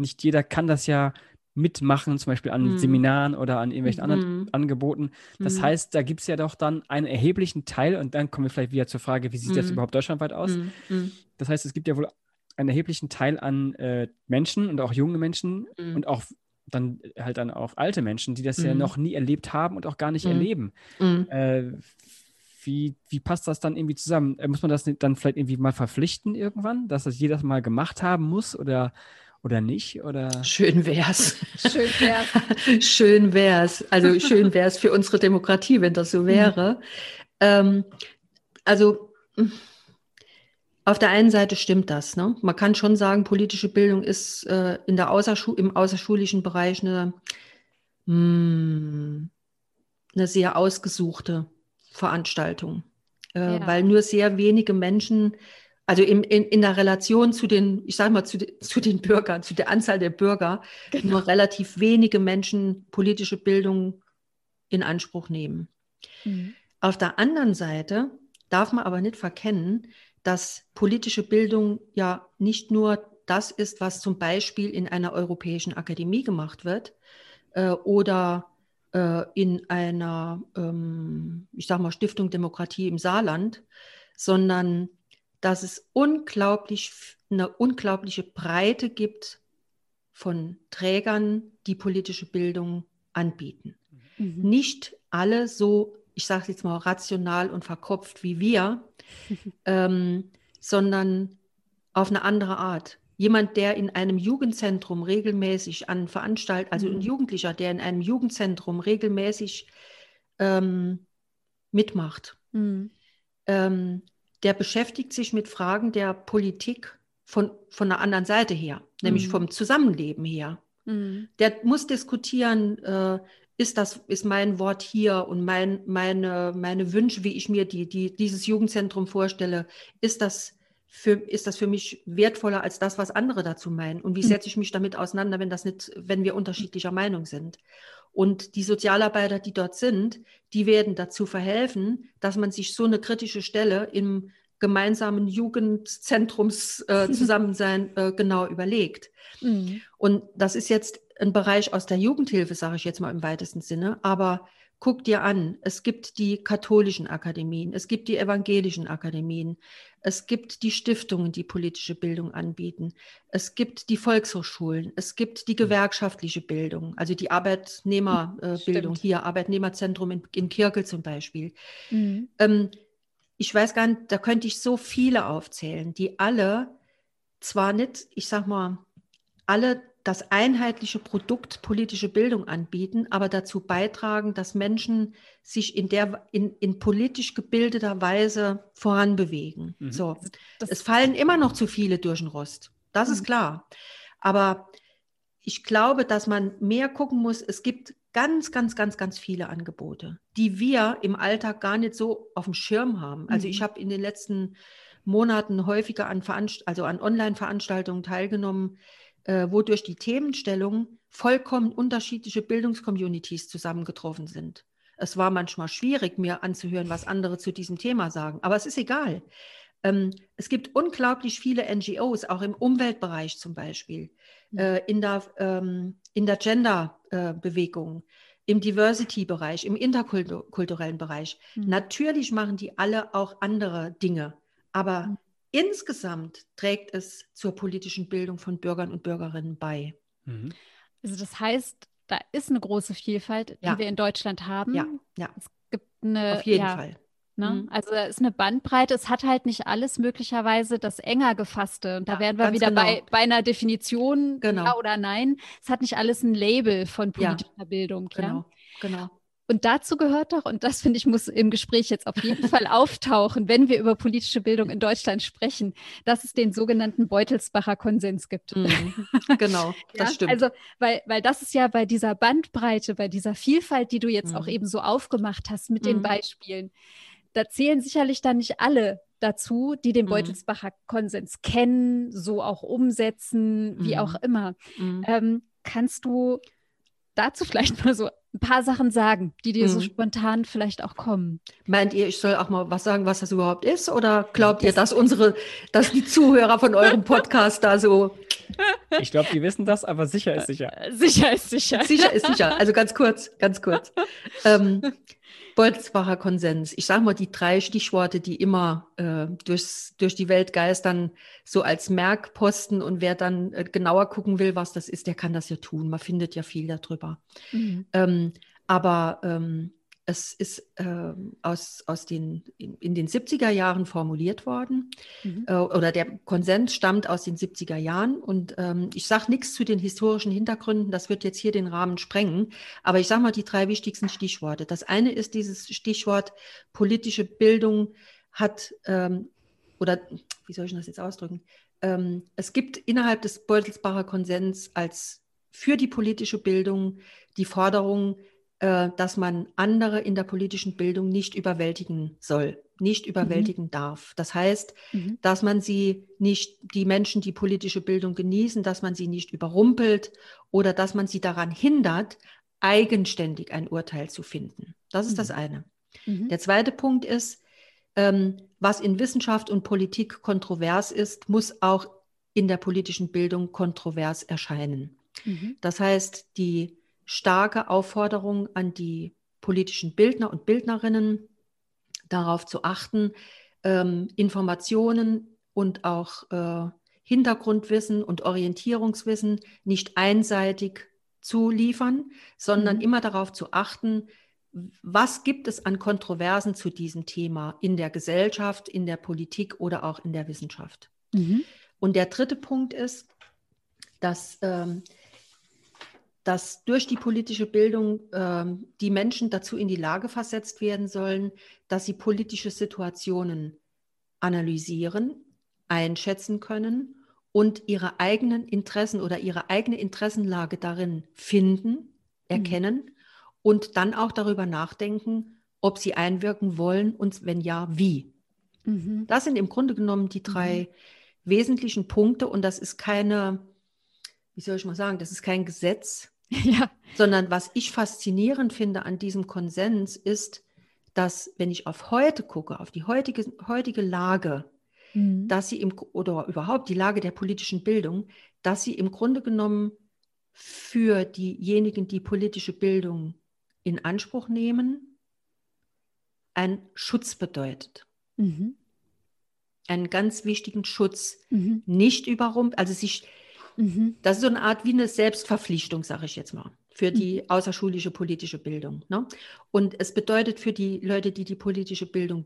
nicht jeder kann das ja mitmachen, zum Beispiel an mhm. Seminaren oder an irgendwelchen mhm. anderen Angeboten. Das mhm. heißt, da gibt es ja doch dann einen erheblichen Teil, und dann kommen wir vielleicht wieder zur Frage, wie sieht das mhm. überhaupt deutschlandweit aus? Mhm. Das heißt, es gibt ja wohl einen erheblichen Teil an äh, Menschen und auch junge Menschen und auch dann halt dann auch alte Menschen, die das ja noch nie erlebt haben und auch gar nicht erleben. Äh, wie, wie passt das dann irgendwie zusammen? Äh, muss man das dann vielleicht irgendwie mal verpflichten irgendwann, dass das jeder mal gemacht haben muss oder, oder nicht? Oder? Schön wär's. Schön wär's. schön wär's. Also schön wär's für unsere Demokratie, wenn das so wäre. Mhm. Ähm, also auf der einen Seite stimmt das. Ne? Man kann schon sagen, politische Bildung ist äh, in der Außerschu im außerschulischen Bereich eine, mh, hm, eine sehr ausgesuchte Veranstaltung, äh, ja. weil nur sehr wenige Menschen, also in, in, in der Relation zu den, ich sage mal, zu, de, zu den Bürgern, zu der Anzahl der Bürger, genau. nur relativ wenige Menschen politische Bildung in Anspruch nehmen. Mhm. Auf der anderen Seite darf man aber nicht verkennen, dass politische Bildung ja nicht nur das ist, was zum Beispiel in einer europäischen Akademie gemacht wird äh, oder äh, in einer, ähm, ich sage mal, Stiftung Demokratie im Saarland, sondern dass es unglaublich, eine unglaubliche Breite gibt von Trägern, die politische Bildung anbieten. Mhm. Nicht alle so, ich sage es jetzt mal, rational und verkopft wie wir, ähm, sondern auf eine andere Art jemand, der in einem Jugendzentrum regelmäßig an Veranstaltungen, also ein mhm. Jugendlicher, der in einem Jugendzentrum regelmäßig ähm, mitmacht, mhm. ähm, der beschäftigt sich mit Fragen der Politik von, von einer anderen Seite her, nämlich mhm. vom Zusammenleben her. Mhm. Der muss diskutieren, äh, ist das, ist mein Wort hier und mein, meine, meine Wünsche, wie ich mir die, die, dieses Jugendzentrum vorstelle, ist das für, ist das für mich wertvoller als das, was andere dazu meinen? Und wie hm. setze ich mich damit auseinander, wenn das nicht, wenn wir unterschiedlicher Meinung sind? Und die Sozialarbeiter, die dort sind, die werden dazu verhelfen, dass man sich so eine kritische Stelle im gemeinsamen Jugendzentrums äh, äh, genau überlegt. Mhm. Und das ist jetzt ein Bereich aus der Jugendhilfe, sage ich jetzt mal im weitesten Sinne, aber Guck dir an, es gibt die katholischen Akademien, es gibt die evangelischen Akademien, es gibt die Stiftungen, die politische Bildung anbieten, es gibt die Volkshochschulen, es gibt die hm. gewerkschaftliche Bildung, also die Arbeitnehmerbildung, äh, hier Arbeitnehmerzentrum in, in Kirkel zum Beispiel. Mhm. Ähm, ich weiß gar nicht, da könnte ich so viele aufzählen, die alle zwar nicht, ich sag mal, alle das einheitliche Produkt politische Bildung anbieten, aber dazu beitragen, dass Menschen sich in der in, in politisch gebildeter Weise voranbewegen. Mhm. So, das, es fallen immer noch zu viele durch den Rost. Das mhm. ist klar. Aber ich glaube, dass man mehr gucken muss. Es gibt ganz, ganz, ganz, ganz viele Angebote, die wir im Alltag gar nicht so auf dem Schirm haben. Also mhm. ich habe in den letzten Monaten häufiger an, Veranst also an Online-Veranstaltungen teilgenommen, äh, wo durch die Themenstellung vollkommen unterschiedliche Bildungscommunities zusammengetroffen sind. Es war manchmal schwierig, mir anzuhören, was andere zu diesem Thema sagen, aber es ist egal. Ähm, es gibt unglaublich viele NGOs, auch im Umweltbereich zum Beispiel, mhm. äh, in der, ähm, in der Gender-Bewegung, äh, im Diversity-Bereich, im interkulturellen Bereich. Mhm. Natürlich machen die alle auch andere Dinge, aber mhm. Insgesamt trägt es zur politischen Bildung von Bürgern und Bürgerinnen bei. Mhm. Also das heißt, da ist eine große Vielfalt, die ja. wir in Deutschland haben. Ja, ja. Es gibt eine. Auf jeden ja, Fall. Ne? Mhm. Also da ist eine Bandbreite. Es hat halt nicht alles möglicherweise das enger gefasste. Und da ja, wären wir wieder genau. bei, bei einer Definition, genau. ja oder nein. Es hat nicht alles ein Label von politischer Bildung. Genau, genau. Und dazu gehört doch, und das finde ich, muss im Gespräch jetzt auf jeden Fall auftauchen, wenn wir über politische Bildung in Deutschland sprechen, dass es den sogenannten Beutelsbacher Konsens gibt. Mhm. Genau, das ja? stimmt. Also, weil, weil das ist ja bei dieser Bandbreite, bei dieser Vielfalt, die du jetzt mhm. auch eben so aufgemacht hast mit mhm. den Beispielen, da zählen sicherlich dann nicht alle dazu, die den mhm. Beutelsbacher Konsens kennen, so auch umsetzen, wie mhm. auch immer. Mhm. Ähm, kannst du dazu vielleicht mal so ein paar Sachen sagen, die dir mhm. so spontan vielleicht auch kommen. Meint ihr, ich soll auch mal was sagen, was das überhaupt ist? Oder glaubt ihr, dass unsere, dass die Zuhörer von eurem Podcast da so. Ich glaube, die wissen das, aber sicher ist sicher. Sicher ist sicher. Sicher ist sicher. Also ganz kurz, ganz kurz. Ähm, Beutelsbacher Konsens. Ich sage mal die drei Stichworte, die immer äh, durchs, durch die Welt geistern, so als Merkposten. Und wer dann äh, genauer gucken will, was das ist, der kann das ja tun. Man findet ja viel darüber. Mhm. Ähm, aber ähm, es ist äh, aus, aus den, in, in, den 70er Jahren formuliert worden mhm. äh, oder der Konsens stammt aus den 70er Jahren und ähm, ich sage nichts zu den historischen Hintergründen, das wird jetzt hier den Rahmen sprengen, aber ich sage mal die drei wichtigsten Stichworte. Das eine ist dieses Stichwort politische Bildung hat ähm, oder wie soll ich das jetzt ausdrücken? Ähm, es gibt innerhalb des Beutelsbacher Konsens als für die politische Bildung die Forderung, äh, dass man andere in der politischen Bildung nicht überwältigen soll, nicht überwältigen mhm. darf. Das heißt, mhm. dass man sie nicht, die Menschen, die politische Bildung genießen, dass man sie nicht überrumpelt oder dass man sie daran hindert, eigenständig ein Urteil zu finden. Das ist mhm. das eine. Mhm. Der zweite Punkt ist, ähm, was in Wissenschaft und Politik kontrovers ist, muss auch in der politischen Bildung kontrovers erscheinen. Mhm. Das heißt, die starke Aufforderung an die politischen Bildner und Bildnerinnen, darauf zu achten, ähm, Informationen und auch äh, Hintergrundwissen und Orientierungswissen nicht einseitig zu liefern, sondern mhm. immer darauf zu achten, was gibt es an Kontroversen zu diesem Thema in der Gesellschaft, in der Politik oder auch in der Wissenschaft. Mhm. Und der dritte Punkt ist, dass ähm, dass durch die politische Bildung äh, die Menschen dazu in die Lage versetzt werden sollen, dass sie politische Situationen analysieren, einschätzen können und ihre eigenen Interessen oder ihre eigene Interessenlage darin finden, mhm. erkennen mhm. und dann auch darüber nachdenken, ob sie einwirken wollen und wenn ja, wie. Mhm. Das sind im Grunde genommen die drei mhm. wesentlichen Punkte und das ist keine, wie soll ich mal sagen, das ist kein Gesetz, ja. sondern was ich faszinierend finde an diesem Konsens ist, dass wenn ich auf heute gucke, auf die heutige, heutige Lage, mhm. dass sie im, oder überhaupt die Lage der politischen Bildung, dass sie im Grunde genommen für diejenigen, die politische Bildung in Anspruch nehmen, ein Schutz bedeutet. Mhm. Einen ganz wichtigen Schutz, mhm. nicht überrumpelt, also sich Mhm. Das ist so eine Art wie eine Selbstverpflichtung, sage ich jetzt mal, für die mhm. außerschulische politische Bildung. Ne? Und es bedeutet für die Leute, die die politische Bildung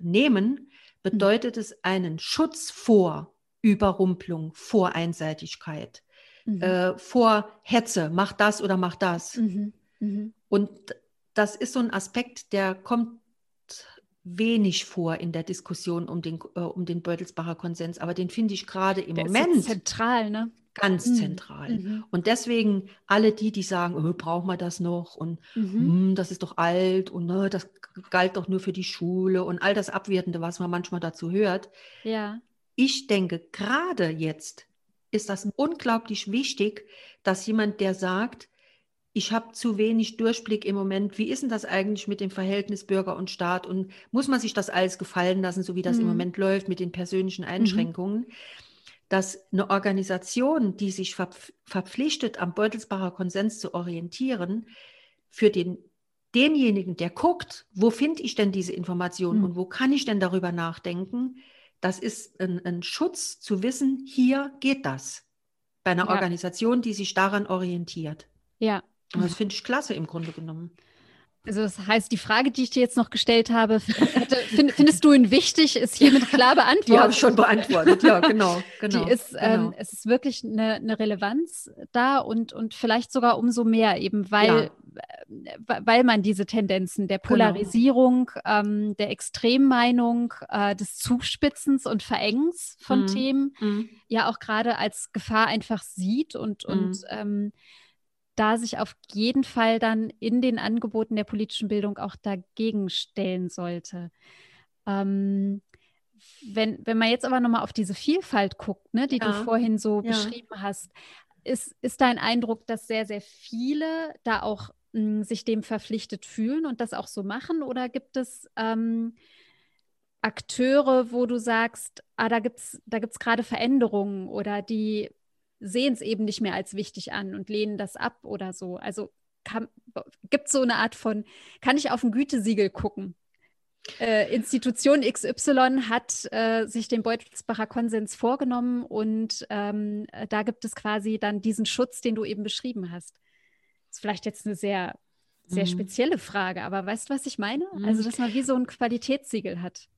nehmen, bedeutet mhm. es einen Schutz vor Überrumpelung, vor Einseitigkeit, mhm. äh, vor Hetze, mach das oder mach das. Mhm. Und das ist so ein Aspekt, der kommt wenig vor in der Diskussion um den, äh, um den Beutelsbacher Konsens, aber den finde ich gerade im der Moment ist zentral, ne? Ganz mhm. zentral. Mhm. Und deswegen alle die, die sagen, oh, brauchen wir das noch und mhm. das ist doch alt und ne, das galt doch nur für die Schule und all das Abwertende, was man manchmal dazu hört. Ja. Ich denke, gerade jetzt ist das unglaublich wichtig, dass jemand, der sagt, ich habe zu wenig Durchblick im Moment. Wie ist denn das eigentlich mit dem Verhältnis Bürger und Staat? Und muss man sich das alles gefallen lassen, so wie das mhm. im Moment läuft mit den persönlichen mhm. Einschränkungen? Mhm. Dass eine Organisation, die sich verpflichtet, am Beutelsbacher Konsens zu orientieren, für den, denjenigen, der guckt, wo finde ich denn diese Informationen mhm. und wo kann ich denn darüber nachdenken, das ist ein, ein Schutz zu wissen, hier geht das. Bei einer ja. Organisation, die sich daran orientiert. Ja, und das finde ich klasse im Grunde genommen. Also das heißt, die Frage, die ich dir jetzt noch gestellt habe, find, findest du ihn wichtig, ist hiermit klar beantwortet. Die habe ich schon beantwortet, ja, genau. genau, die ist, genau. Ähm, es ist wirklich eine, eine, Relevanz da und, und vielleicht sogar umso mehr, eben weil, ja. weil man diese Tendenzen der genau. Polarisierung, genau. ähm, der Extremmeinung, äh, des Zuspitzens und Verengens von mhm. Themen mhm. ja auch gerade als Gefahr einfach sieht und, mhm. und ähm, da sich auf jeden Fall dann in den Angeboten der politischen Bildung auch dagegen stellen sollte. Ähm, wenn, wenn man jetzt aber nochmal auf diese Vielfalt guckt, ne, die ja. du vorhin so ja. beschrieben hast, ist, ist dein Eindruck, dass sehr, sehr viele da auch mh, hm, sich dem verpflichtet fühlen und das auch so machen? Oder gibt es ähm, Akteure, wo du sagst, ah, da gibt es da gibt's gerade Veränderungen oder die sehen es eben nicht mehr als wichtig an und lehnen das ab oder so? Also gibt es so eine Art von, kann ich auf ein Gütesiegel gucken? Äh, Institution XY hat äh, sich den Beutelsbacher Konsens vorgenommen und ähm, da gibt es quasi dann diesen Schutz, den du eben beschrieben hast. Das ist vielleicht jetzt eine sehr, sehr mhm. spezielle Frage, aber weißt du, was ich meine? Mhm. Also, dass man wie so ein Qualitätssiegel hat.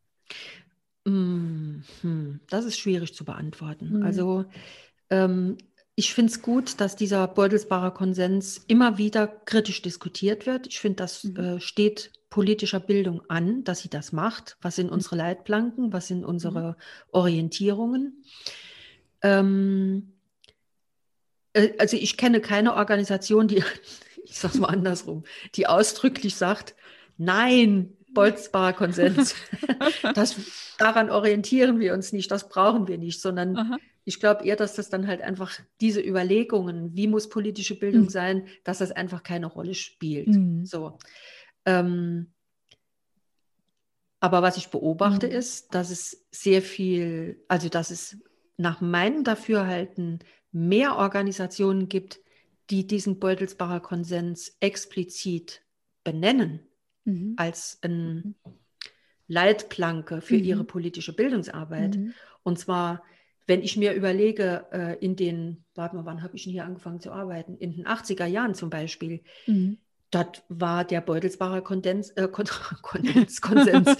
Mhm. Das ist schwierig zu beantworten. Mhm. Also, ähm, ich finde es gut, dass dieser Beutelsbacher Konsens immer wieder kritisch diskutiert wird. Ich finde, das mhm. äh, steht politischer Bildung an, dass sie das macht. Was sind mhm. unsere Leitplanken? Was sind unsere mhm. Orientierungen? Ähm, äh, also ich kenne keine Organisation, die, ich sage es mal andersrum, die ausdrücklich sagt, nein, Bolzbarer Konsens. das, daran orientieren wir uns nicht, das brauchen wir nicht, sondern Aha. ich glaube eher, dass das dann halt einfach diese Überlegungen, wie muss politische Bildung mhm. sein, dass das einfach keine Rolle spielt. Mhm. So. Ähm, aber was ich beobachte mhm. ist, dass es sehr viel, also dass es nach meinem Dafürhalten mehr Organisationen gibt, die diesen Beutelsbacher Konsens explizit benennen mhm. als ein mhm. Leitplanke für mhm. ihre politische Bildungsarbeit. Mhm. Und zwar, wenn ich mir überlege, äh, in den, warte mal, wann habe ich denn hier angefangen zu arbeiten? In den 80er Jahren zum Beispiel. Mhm. Dort war der Beutelsbacher Kondens, äh, Kondens, Konsens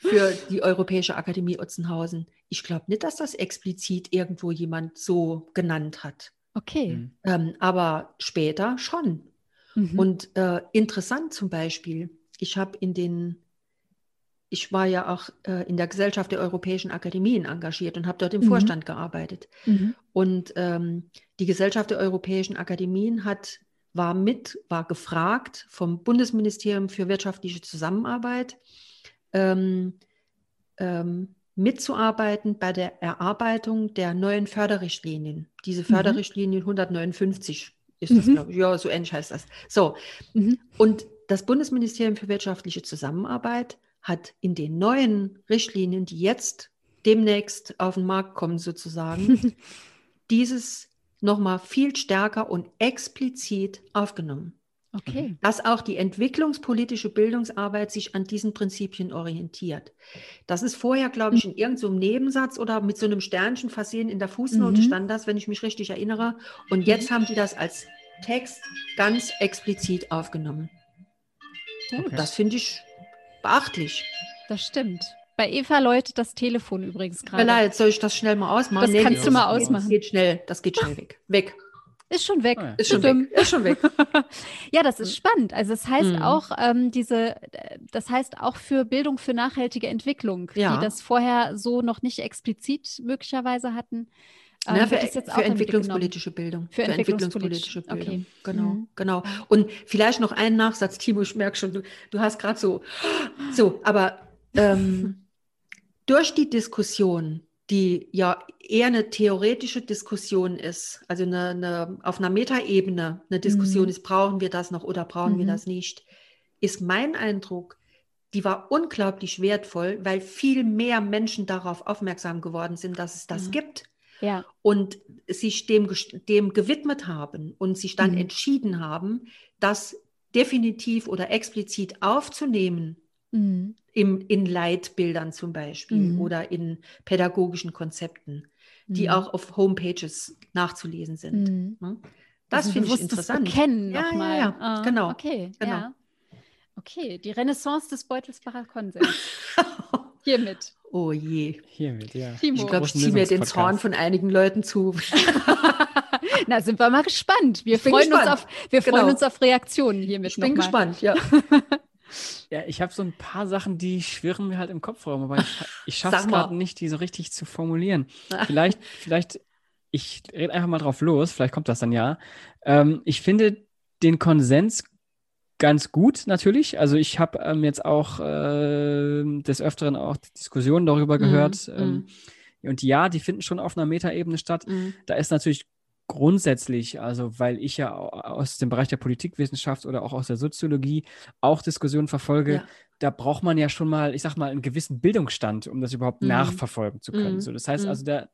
für die Europäische Akademie Otzenhausen. Ich glaube nicht, dass das explizit irgendwo jemand so genannt hat. Okay. Mhm. Ähm, aber später schon. Mhm. Und äh, interessant zum Beispiel, ich habe in den, ich war ja auch äh, in der Gesellschaft der Europäischen Akademien engagiert und habe dort im mhm. Vorstand gearbeitet. Mhm. Und ähm, die Gesellschaft der Europäischen Akademien hat, war mit, war gefragt vom Bundesministerium für wirtschaftliche Zusammenarbeit, ähm, ähm, mitzuarbeiten bei der Erarbeitung der neuen Förderrichtlinien. Diese mhm. Förderrichtlinien 159 ist das, mhm. glaube ich. Ja, so ähnlich heißt das. So. Mhm. Und das Bundesministerium für wirtschaftliche Zusammenarbeit hat in den neuen Richtlinien, die jetzt demnächst auf den Markt kommen, sozusagen, dieses nochmal viel stärker und explizit aufgenommen. Okay. Dass auch die entwicklungspolitische Bildungsarbeit sich an diesen Prinzipien orientiert. Das ist vorher, glaube ich, in irgendeinem so Nebensatz oder mit so einem Sternchen versehen in der Fußnote mhm. stand das, wenn ich mich richtig erinnere. Und jetzt haben die das als Text ganz explizit aufgenommen. Okay. Das finde ich beachtlich. Das stimmt. Bei Eva läutet das Telefon übrigens gerade. Jetzt soll ich das schnell mal ausmachen? Das nee, kannst du mal ausmachen. Das geht schnell, das geht schnell weg. Weg. Ist schon weg. Oh ja. Ist schon weg. Ist schon weg. ja, das ist spannend. Also es das heißt mhm. auch ähm, diese, das heißt auch für Bildung für nachhaltige Entwicklung, ja. die das vorher so noch nicht explizit möglicherweise hatten. Ähm, ja, für, für entwicklungspolitische Bildung. Für, für entwicklungspolitische Bildung. Okay. Genau, mhm. genau. Und vielleicht noch einen Nachsatz, Timo, ich merke schon, du, du hast gerade so, so, aber ähm, durch die Diskussion, die ja eher eine theoretische Diskussion ist, also eine, eine auf einer Metaebene eine Diskussion mhm. ist, brauchen wir das noch oder brauchen mhm. wir das nicht, ist mein Eindruck, die war unglaublich wertvoll, weil viel mehr Menschen darauf aufmerksam geworden sind, dass es das mhm. gibt ja. und sich dem, dem gewidmet haben und sich dann mhm. entschieden haben, das definitiv oder explizit aufzunehmen mhm. im, in Leitbildern zum Beispiel mhm. oder in pädagogischen Konzepten, die mhm. auch auf Homepages nachzulesen sind. Mhm. Ne? Das also finde ich interessant. Bekennen ja, nochmal. Ja, ja, ah, genau. Okay, genau. Ja. Okay, die Renaissance des Beutelsbacher Konsens. Hiermit. Oh je. Hiermit, ja. Timo. Ich glaube, ich ziehe mir den Zorn von einigen Leuten zu. Na, sind wir mal gespannt. Wir, freuen, gespannt. Uns auf, wir genau. freuen uns auf Reaktionen hiermit. Ich bin mal. gespannt, ja. Ja, ich habe so ein paar Sachen, die schwirren mir halt im Kopf rum, aber ich, ich schaffe es gerade nicht, die so richtig zu formulieren. Vielleicht, vielleicht, ich rede einfach mal drauf los, vielleicht kommt das dann ja. Ähm, ich finde den Konsens ganz gut natürlich. Also ich habe ähm, jetzt auch äh, des Öfteren auch Diskussionen darüber mhm, gehört. Mhm, ähm, und ja, die finden schon auf einer Metaebene statt. Mhm. Da ist natürlich grundsätzlich, also weil ich ja aus dem Bereich der Politikwissenschaft oder auch aus der Soziologie auch Diskussionen verfolge, ja. da braucht man ja schon mal, ich sag mal, einen gewissen Bildungsstand, um das überhaupt mhm. nachverfolgen zu können. Mhm. So, das heißt mhm. also, der,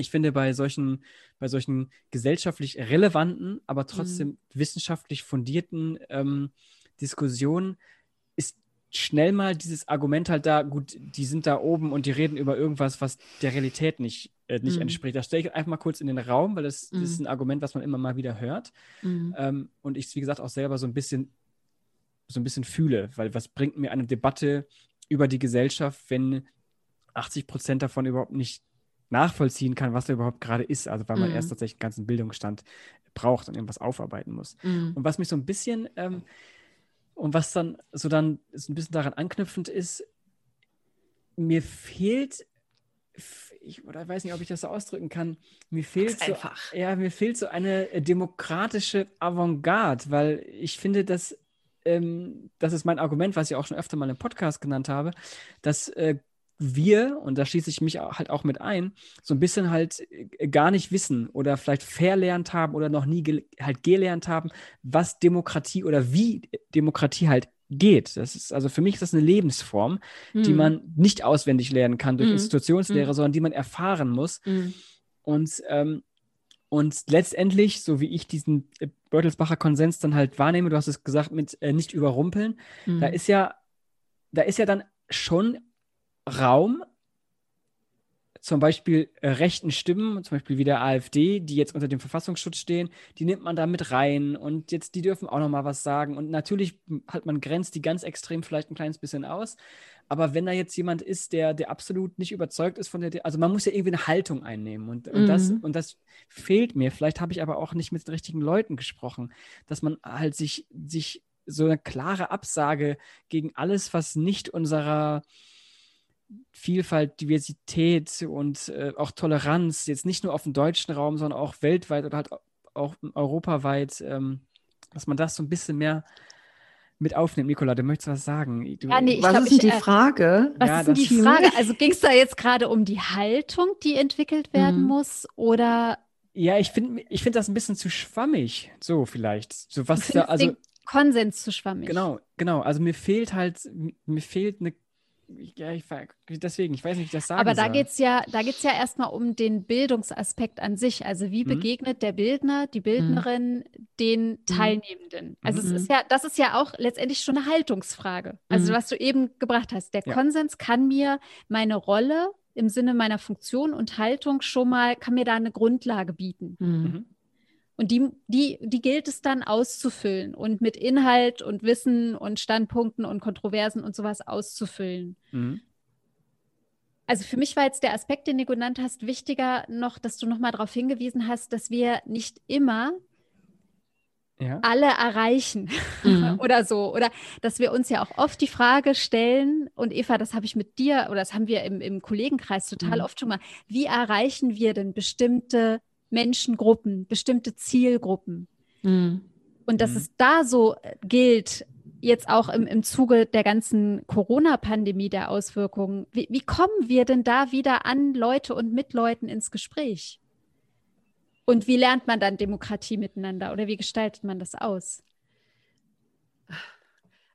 ich finde, bei solchen, bei solchen gesellschaftlich relevanten, aber trotzdem mhm. wissenschaftlich fundierten ähm, Diskussionen ist schnell mal dieses Argument halt da, gut, die sind da oben und die reden über irgendwas, was der Realität nicht, äh, nicht mhm. entspricht. Das stelle ich einfach mal kurz in den Raum, weil das, mhm. das ist ein Argument, was man immer mal wieder hört. Mhm. Ähm, und ich es, wie gesagt, auch selber so ein bisschen so ein bisschen fühle, weil was bringt mir eine Debatte über die Gesellschaft, wenn 80 Prozent davon überhaupt nicht nachvollziehen kann, was da überhaupt gerade ist. Also weil man erst mhm. tatsächlich einen ganzen Bildungsstand braucht und irgendwas aufarbeiten muss. Mhm. Und was mich so ein bisschen ähm, und was dann so dann so ein bisschen daran anknüpfend ist, mir fehlt, ich oder weiß nicht, ob ich das so ausdrücken kann, mir fehlt so, ja, mir fehlt so eine äh, demokratische Avantgarde, weil ich finde, dass ähm, das ist mein Argument, was ich auch schon öfter mal im Podcast genannt habe, dass äh, wir, und da schließe ich mich halt auch mit ein, so ein bisschen halt äh, gar nicht wissen oder vielleicht verlernt haben oder noch nie ge halt gelernt haben, was Demokratie oder wie Demokratie halt geht. Das ist also für mich ist das eine Lebensform, mhm. die man nicht auswendig lernen kann durch mhm. Institutionslehre, mhm. sondern die man erfahren muss. Mhm. Und ähm, und letztendlich, so wie ich diesen äh, Beutelsbacher Konsens dann halt wahrnehme, du hast es gesagt mit äh, nicht überrumpeln, da mhm. ist ja, da ist ja dann schon Raum, zum Beispiel äh, rechten Stimmen, zum Beispiel wie der AfD, die jetzt unter dem Verfassungsschutz stehen, die nimmt man da mit rein und jetzt die dürfen auch noch mal was sagen und natürlich hat man grenzt die ganz extrem vielleicht ein kleines bisschen aus, aber wenn da jetzt jemand ist, der, der absolut nicht überzeugt ist von der, also man muss ja irgendwie eine Haltung einnehmen und, und, mhm. das, und das fehlt mir. Vielleicht habe ich aber auch nicht mit den richtigen Leuten gesprochen, dass man halt sich, sich so eine klare Absage gegen alles, was nicht unserer Vielfalt, Diversität und äh, auch Toleranz, jetzt nicht nur auf dem deutschen Raum, sondern auch weltweit oder halt auch europaweit, ähm, dass man das so ein bisschen mehr mit aufnimmt. Nikola, du möchtest was sagen. Du, ja, nee, was glaub, ist ich, die äh, Frage? Was ja, ist die Frage? Also ging es da jetzt gerade um die Haltung, die entwickelt werden mhm. muss oder? Ja, ich finde ich find das ein bisschen zu schwammig, so vielleicht. So was da, also Konsens zu schwammig. Genau, genau. Also mir fehlt halt, mir fehlt eine ja, ich, deswegen, ich weiß nicht, wie ich das sagen Aber da geht es ja, da geht's ja erstmal um den Bildungsaspekt an sich. Also wie mhm. begegnet der Bildner, die Bildnerin mhm. den mhm. Teilnehmenden? Also mhm. es ist ja, das ist ja auch letztendlich schon eine Haltungsfrage. Also mhm. was du eben gebracht hast. Der ja. Konsens kann mir meine Rolle im Sinne meiner Funktion und Haltung schon mal, kann mir da eine Grundlage bieten. Und die, die, die gilt es dann auszufüllen und mit Inhalt und Wissen und Standpunkten und Kontroversen und sowas auszufüllen. Mhm. Also für mich war jetzt der Aspekt, den du genannt hast, wichtiger noch, dass du nochmal darauf hingewiesen hast, dass wir nicht immer ja. alle erreichen mhm. oder so. Oder dass wir uns ja auch oft die Frage stellen, und Eva, das habe ich mit dir oder das haben wir im, im Kollegenkreis total mhm. oft schon mal, wie erreichen wir denn bestimmte Menschengruppen, bestimmte Zielgruppen. Mhm. Und dass mhm. es da so äh, gilt, jetzt auch im, im Zuge der ganzen Corona-Pandemie, der Auswirkungen, wie, wie kommen wir denn da wieder an Leute und mit Leuten ins Gespräch? Und wie lernt man dann Demokratie miteinander oder wie gestaltet man das aus?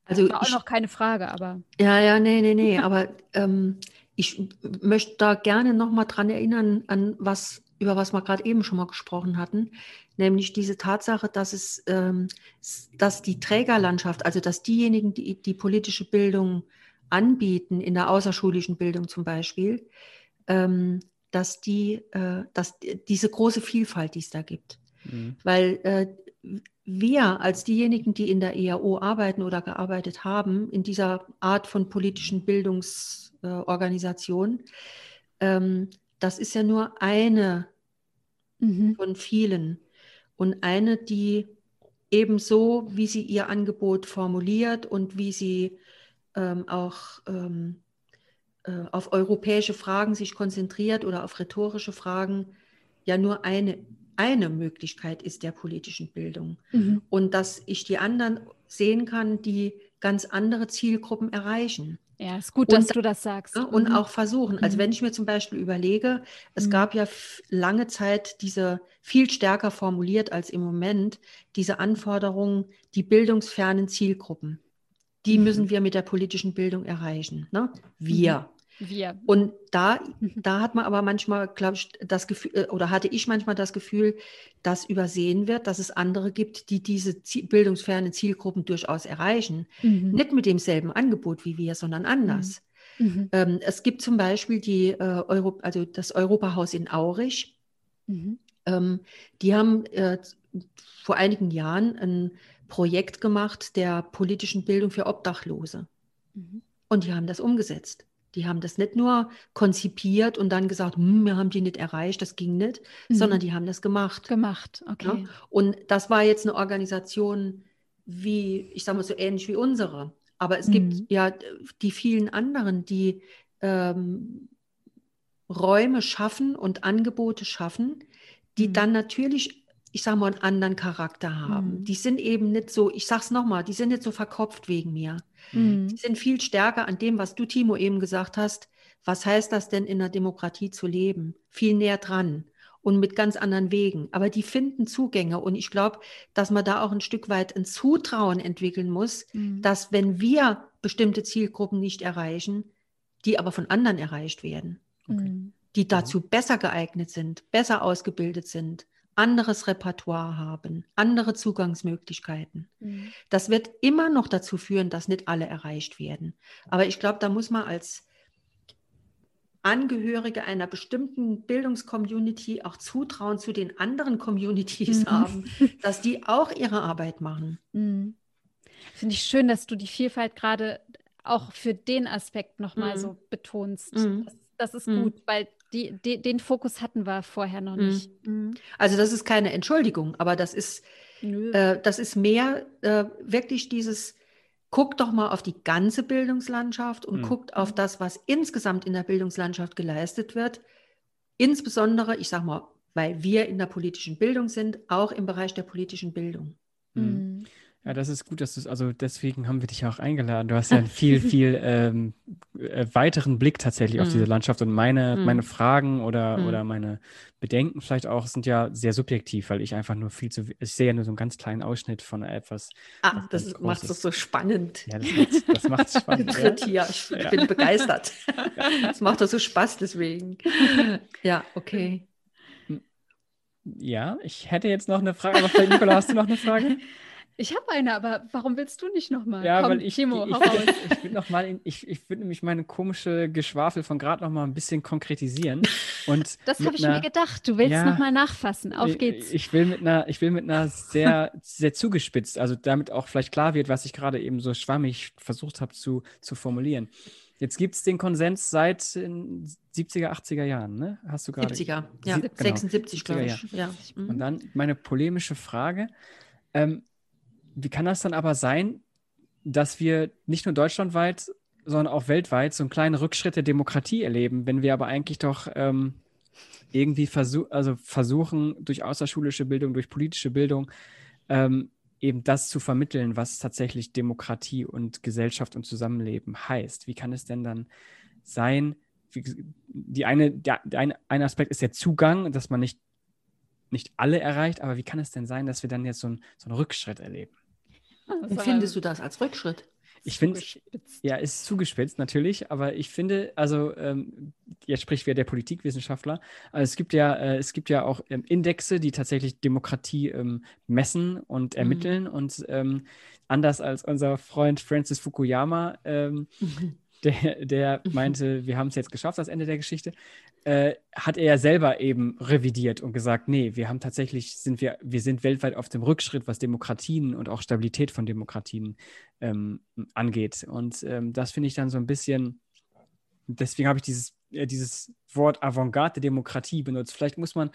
Also das war auch noch keine Frage, aber. Ja, ja, nee, nee, nee. aber ähm, ich möchte da gerne nochmal dran erinnern, an was über was wir gerade eben schon mal gesprochen hatten, nämlich diese Tatsache, dass es, ähm, dass die Trägerlandschaft, also dass diejenigen, die die politische Bildung anbieten, in der außerschulischen Bildung zum Beispiel, ähm, dass die, äh, dass diese große Vielfalt, die es da gibt. Mhm. Weil äh, wir als diejenigen, die in der EAO arbeiten oder gearbeitet haben, in dieser Art von politischen Bildungsorganisation, äh, ähm, das ist ja nur eine mhm. von vielen. Und eine, die ebenso, wie sie ihr Angebot formuliert und wie sie ähm, auch ähm, äh, auf europäische Fragen sich konzentriert oder auf rhetorische Fragen, ja nur eine, eine Möglichkeit ist der politischen Bildung. Mhm. Und dass ich die anderen sehen kann, die ganz andere Zielgruppen erreichen. Ja, ist gut, dass und, du das sagst. Und mhm. auch versuchen. Also mhm. wenn ich mir zum Beispiel überlege, es mhm. gab ja lange Zeit diese viel stärker formuliert als im Moment, diese Anforderungen, die bildungsfernen Zielgruppen. Die mhm. müssen wir mit der politischen Bildung erreichen. Ne? Wir. Wir. Und da, da hat man aber manchmal, glaube ich, das Gefühl, äh, oder hatte ich manchmal das Gefühl, dass übersehen wird, dass es andere gibt, die diese bildungsfernen Zielgruppen durchaus erreichen. Mhm. Nicht mit demselben Angebot wie wir, sondern anders. Mhm. mhm. Ähm, es gibt zum Beispiel die, äh, Euro, also das Europahaus in Aurich. Mhm. Ähm, die haben äh, vor einigen Jahren ein Projekt gemacht der politischen Bildung für Obdachlose. Mhm. Und die haben das umgesetzt. Die haben das nicht nur konzipiert und dann gesagt, hm, wir haben die nicht erreicht, das ging nicht, mhm. sondern die haben das gemacht. Gemacht, okay. Ja? Und das war jetzt eine Organisation wie, ich sage mal so ähnlich wie unsere. Aber es mhm. gibt ja die vielen anderen, die ähm, Räume schaffen und Angebote schaffen, die mhm. dann natürlich ich sage mal, einen anderen Charakter haben. Mhm. Die sind eben nicht so, ich sage es nochmal, die sind nicht so verkopft wegen mir. Mhm. Die sind viel stärker an dem, was du, Timo, eben gesagt hast. Was heißt das denn, in einer Demokratie zu leben? Viel näher dran und mit ganz anderen Wegen. Aber die finden Zugänge. Und ich glaube, dass man da auch ein Stück weit ein Zutrauen entwickeln muss, mhm. dass wenn wir bestimmte Zielgruppen nicht erreichen, die aber von anderen erreicht werden, okay. die dazu besser geeignet sind, besser ausgebildet sind, anderes Repertoire haben, andere Zugangsmöglichkeiten. Mhm. Das wird immer noch dazu führen, dass nicht alle erreicht werden. Aber ich glaube, da muss man als Angehörige einer bestimmten Bildungscommunity auch Zutrauen zu den anderen Communities mhm. haben, dass die auch ihre Arbeit machen. Mhm. Finde ich schön, dass du die Vielfalt gerade auch für den Aspekt nochmal mhm. so betonst. Mhm. Das, das, ist mhm. gut, weil die, die, den Fokus hatten wir vorher noch mhm. nicht. Mhm. Also das ist keine Entschuldigung, aber das ist, äh, das ist mehr äh, wirklich dieses, guckt doch mal auf die ganze Bildungslandschaft und mhm. guckt auf das, was insgesamt in der Bildungslandschaft geleistet wird. Insbesondere, ich sage mal, weil wir in der politischen Bildung sind, auch im Bereich der politischen Bildung. Mhm. Ja, das ist gut, dass du also deswegen haben wir dich auch eingeladen. Du hast ja einen viel, viel ähm, äh, weiteren Blick tatsächlich mm. auf diese. Landschaft und meine, mm. meine Fragen oder, mm. oder meine Bedenken vielleicht auch sind ja sehr subjektiv, weil ich einfach nur viel zu, ich sehe ja nur so einen ganz kleinen Ausschnitt von etwas. Ah, das macht es so spannend. Ja, das macht es spannend. ja. ja, ich, ich bin begeistert. Das macht doch so Spaß deswegen. Ja, okay. Ja, ich hätte jetzt noch eine Frage, aber vielleicht, Nicola, hast du noch eine Frage? Ich habe eine, aber warum willst du nicht nochmal? Ja, Komm, weil ich, Timo, ich, ich, ich würde noch mal, ich, ich würde nämlich meine komische Geschwafel von gerade noch mal ein bisschen konkretisieren. Und das habe ich einer, mir gedacht. Du willst ja, noch mal nachfassen. Auf geht's. Ich will mit einer, ich will mit einer sehr, sehr zugespitzt, also damit auch vielleicht klar wird, was ich gerade eben so schwammig versucht habe zu, zu formulieren. Jetzt gibt es den Konsens seit den 70er, 80er Jahren, ne? Hast du gerade? 70er, ja, genau, 76, glaube ich. Ja. Mhm. Und dann meine polemische Frage. Ähm, wie kann das dann aber sein, dass wir nicht nur deutschlandweit, sondern auch weltweit so einen kleinen Rückschritt der Demokratie erleben, wenn wir aber eigentlich doch ähm, irgendwie versuch, also versuchen, durch außerschulische Bildung, durch politische Bildung, ähm, eben das zu vermitteln, was tatsächlich Demokratie und Gesellschaft und Zusammenleben heißt. Wie kann es denn dann sein, wie, die eine, der, der eine, ein Aspekt ist der Zugang, dass man nicht, nicht alle erreicht, aber wie kann es denn sein, dass wir dann jetzt so, ein, so einen Rückschritt erleben? Empfindest du das als Rückschritt? Ich finde, ja, ist zugespitzt natürlich, aber ich finde, also ähm, jetzt spricht wer der Politikwissenschaftler, also es gibt ja, äh, es gibt ja auch ähm, Indexe, die tatsächlich Demokratie ähm, messen und mhm. ermitteln mhm. und ähm, anders als unser Freund Francis Fukuyama, mhm. der, der meinte, wir haben es jetzt geschafft, das Ende der Geschichte, äh, hat er selber eben revidiert und gesagt, nee, wir haben tatsächlich, sind wir, wir sind weltweit auf dem Rückschritt, was Demokratien und auch Stabilität von Demokratien ähm, angeht. Und ähm, das finde ich dann so ein bisschen, deswegen habe ich dieses, äh, dieses Wort Avantgarde Demokratie benutzt. Vielleicht muss man,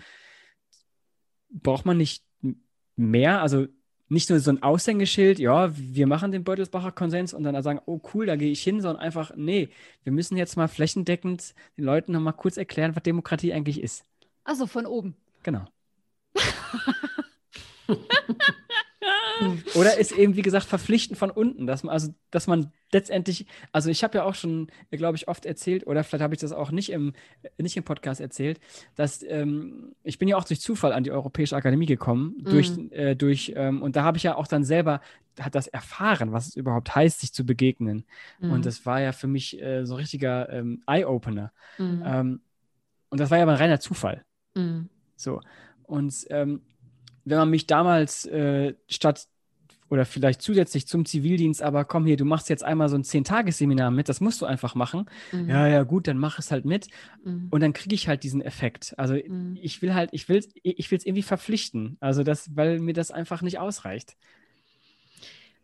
braucht man nicht mehr, also nicht nur so ein Aushängeschild, ja, wir machen den Beutelsbacher Konsens und dann sagen, oh cool, da gehe ich hin, sondern einfach, nee, wir müssen jetzt mal flächendeckend den Leuten nochmal kurz erklären, was Demokratie eigentlich ist. Also von oben. Genau. Oder ist eben, wie gesagt, verpflichtend von unten, dass man, also, dass man letztendlich, also ich habe ja auch schon, glaube ich, oft erzählt, oder vielleicht habe ich das auch nicht im, nicht im Podcast erzählt, dass ähm, ich bin ja auch durch Zufall an die Europäische Akademie gekommen, mhm. durch, äh, durch ähm, und da habe ich ja auch dann selber hat das erfahren, was es überhaupt heißt, sich zu begegnen. Mhm. Und das war ja für mich äh, so ein richtiger ähm, Eye-Opener. Mhm. Ähm, und das war ja aber ein reiner Zufall. Mhm. So. Und ähm, wenn man mich damals äh, statt oder vielleicht zusätzlich zum Zivildienst, aber komm hier, du machst jetzt einmal so ein Zehn-Tages-Seminar mit, das musst du einfach machen. Mhm. Ja, ja, gut, dann mach es halt mit. Mhm. Und dann kriege ich halt diesen Effekt. Also mhm. ich will halt, ich will es ich will's irgendwie verpflichten. Also das, weil mir das einfach nicht ausreicht.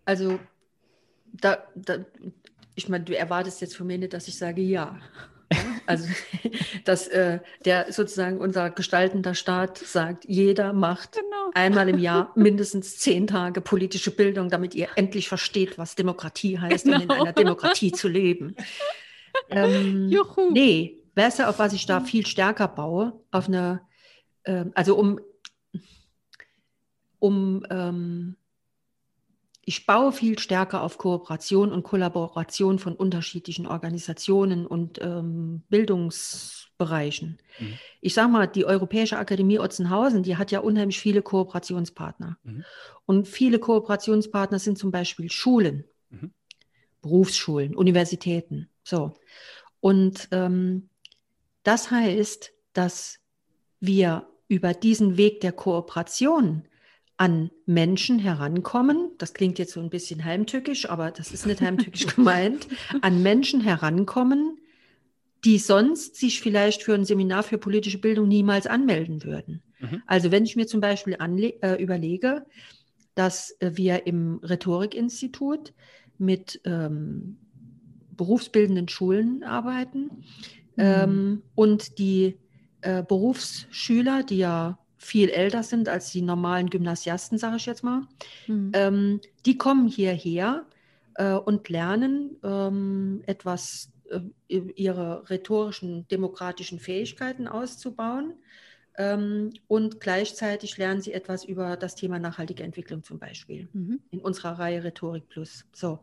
Also da, da ich meine, du erwartest jetzt von mir nicht, dass ich sage ja. Also, dass äh, der sozusagen unser gestaltender Staat sagt, jeder macht genau. einmal im Jahr mindestens zehn Tage politische Bildung, damit ihr endlich versteht, was Demokratie heißt genau. und in einer Demokratie zu leben. Ähm, Juhu. Nee, weißt du, auf was ich da viel stärker baue? Auf eine, äh, also um, um ähm, ich baue viel stärker auf Kooperation und Kollaboration von unterschiedlichen Organisationen und ähm, Bildungsbereichen. Mhm. Ich sage mal, die Europäische Akademie Otzenhausen, die hat ja unheimlich viele Kooperationspartner. Mhm. Und viele Kooperationspartner sind zum Beispiel Schulen, mhm. Berufsschulen, Universitäten. So. Und ähm, das heißt, dass wir über diesen Weg der Kooperation an Menschen herankommen, das klingt jetzt so ein bisschen heimtückisch, aber das ist nicht heimtückisch gemeint, an Menschen herankommen, die sonst sich vielleicht für ein Seminar für politische Bildung niemals anmelden würden. Mhm. Also wenn ich mir zum Beispiel äh, überlege, dass äh, wir im Rhetorikinstitut mit ähm, berufsbildenden Schulen arbeiten mhm. ähm, und die äh, Berufsschüler, die ja viel älter sind als die normalen Gymnasiasten, sage ich jetzt mal, mhm. ähm, die kommen hierher äh, und lernen ähm, etwas, äh, ihre rhetorischen, demokratischen Fähigkeiten auszubauen. Ähm, und gleichzeitig lernen sie etwas über das Thema nachhaltige Entwicklung zum Beispiel mhm. in unserer Reihe Rhetorik Plus. So.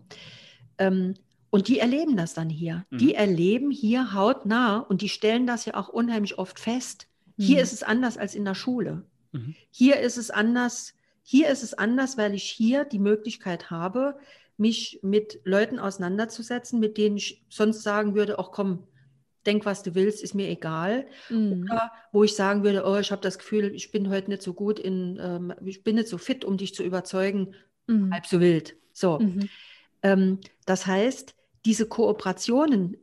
Ähm, und die erleben das dann hier. Mhm. Die erleben hier hautnah und die stellen das ja auch unheimlich oft fest hier mhm. ist es anders als in der Schule. Mhm. Hier ist es anders. Hier ist es anders, weil ich hier die Möglichkeit habe, mich mit Leuten auseinanderzusetzen, mit denen ich sonst sagen würde, ach komm, denk, was du willst, ist mir egal. Mhm. Oder wo ich sagen würde, oh, ich habe das Gefühl, ich bin heute nicht so gut in, ähm, ich bin nicht so fit, um dich zu überzeugen, mhm. halb so wild. So. Mhm. Ähm, das heißt, diese Kooperationen,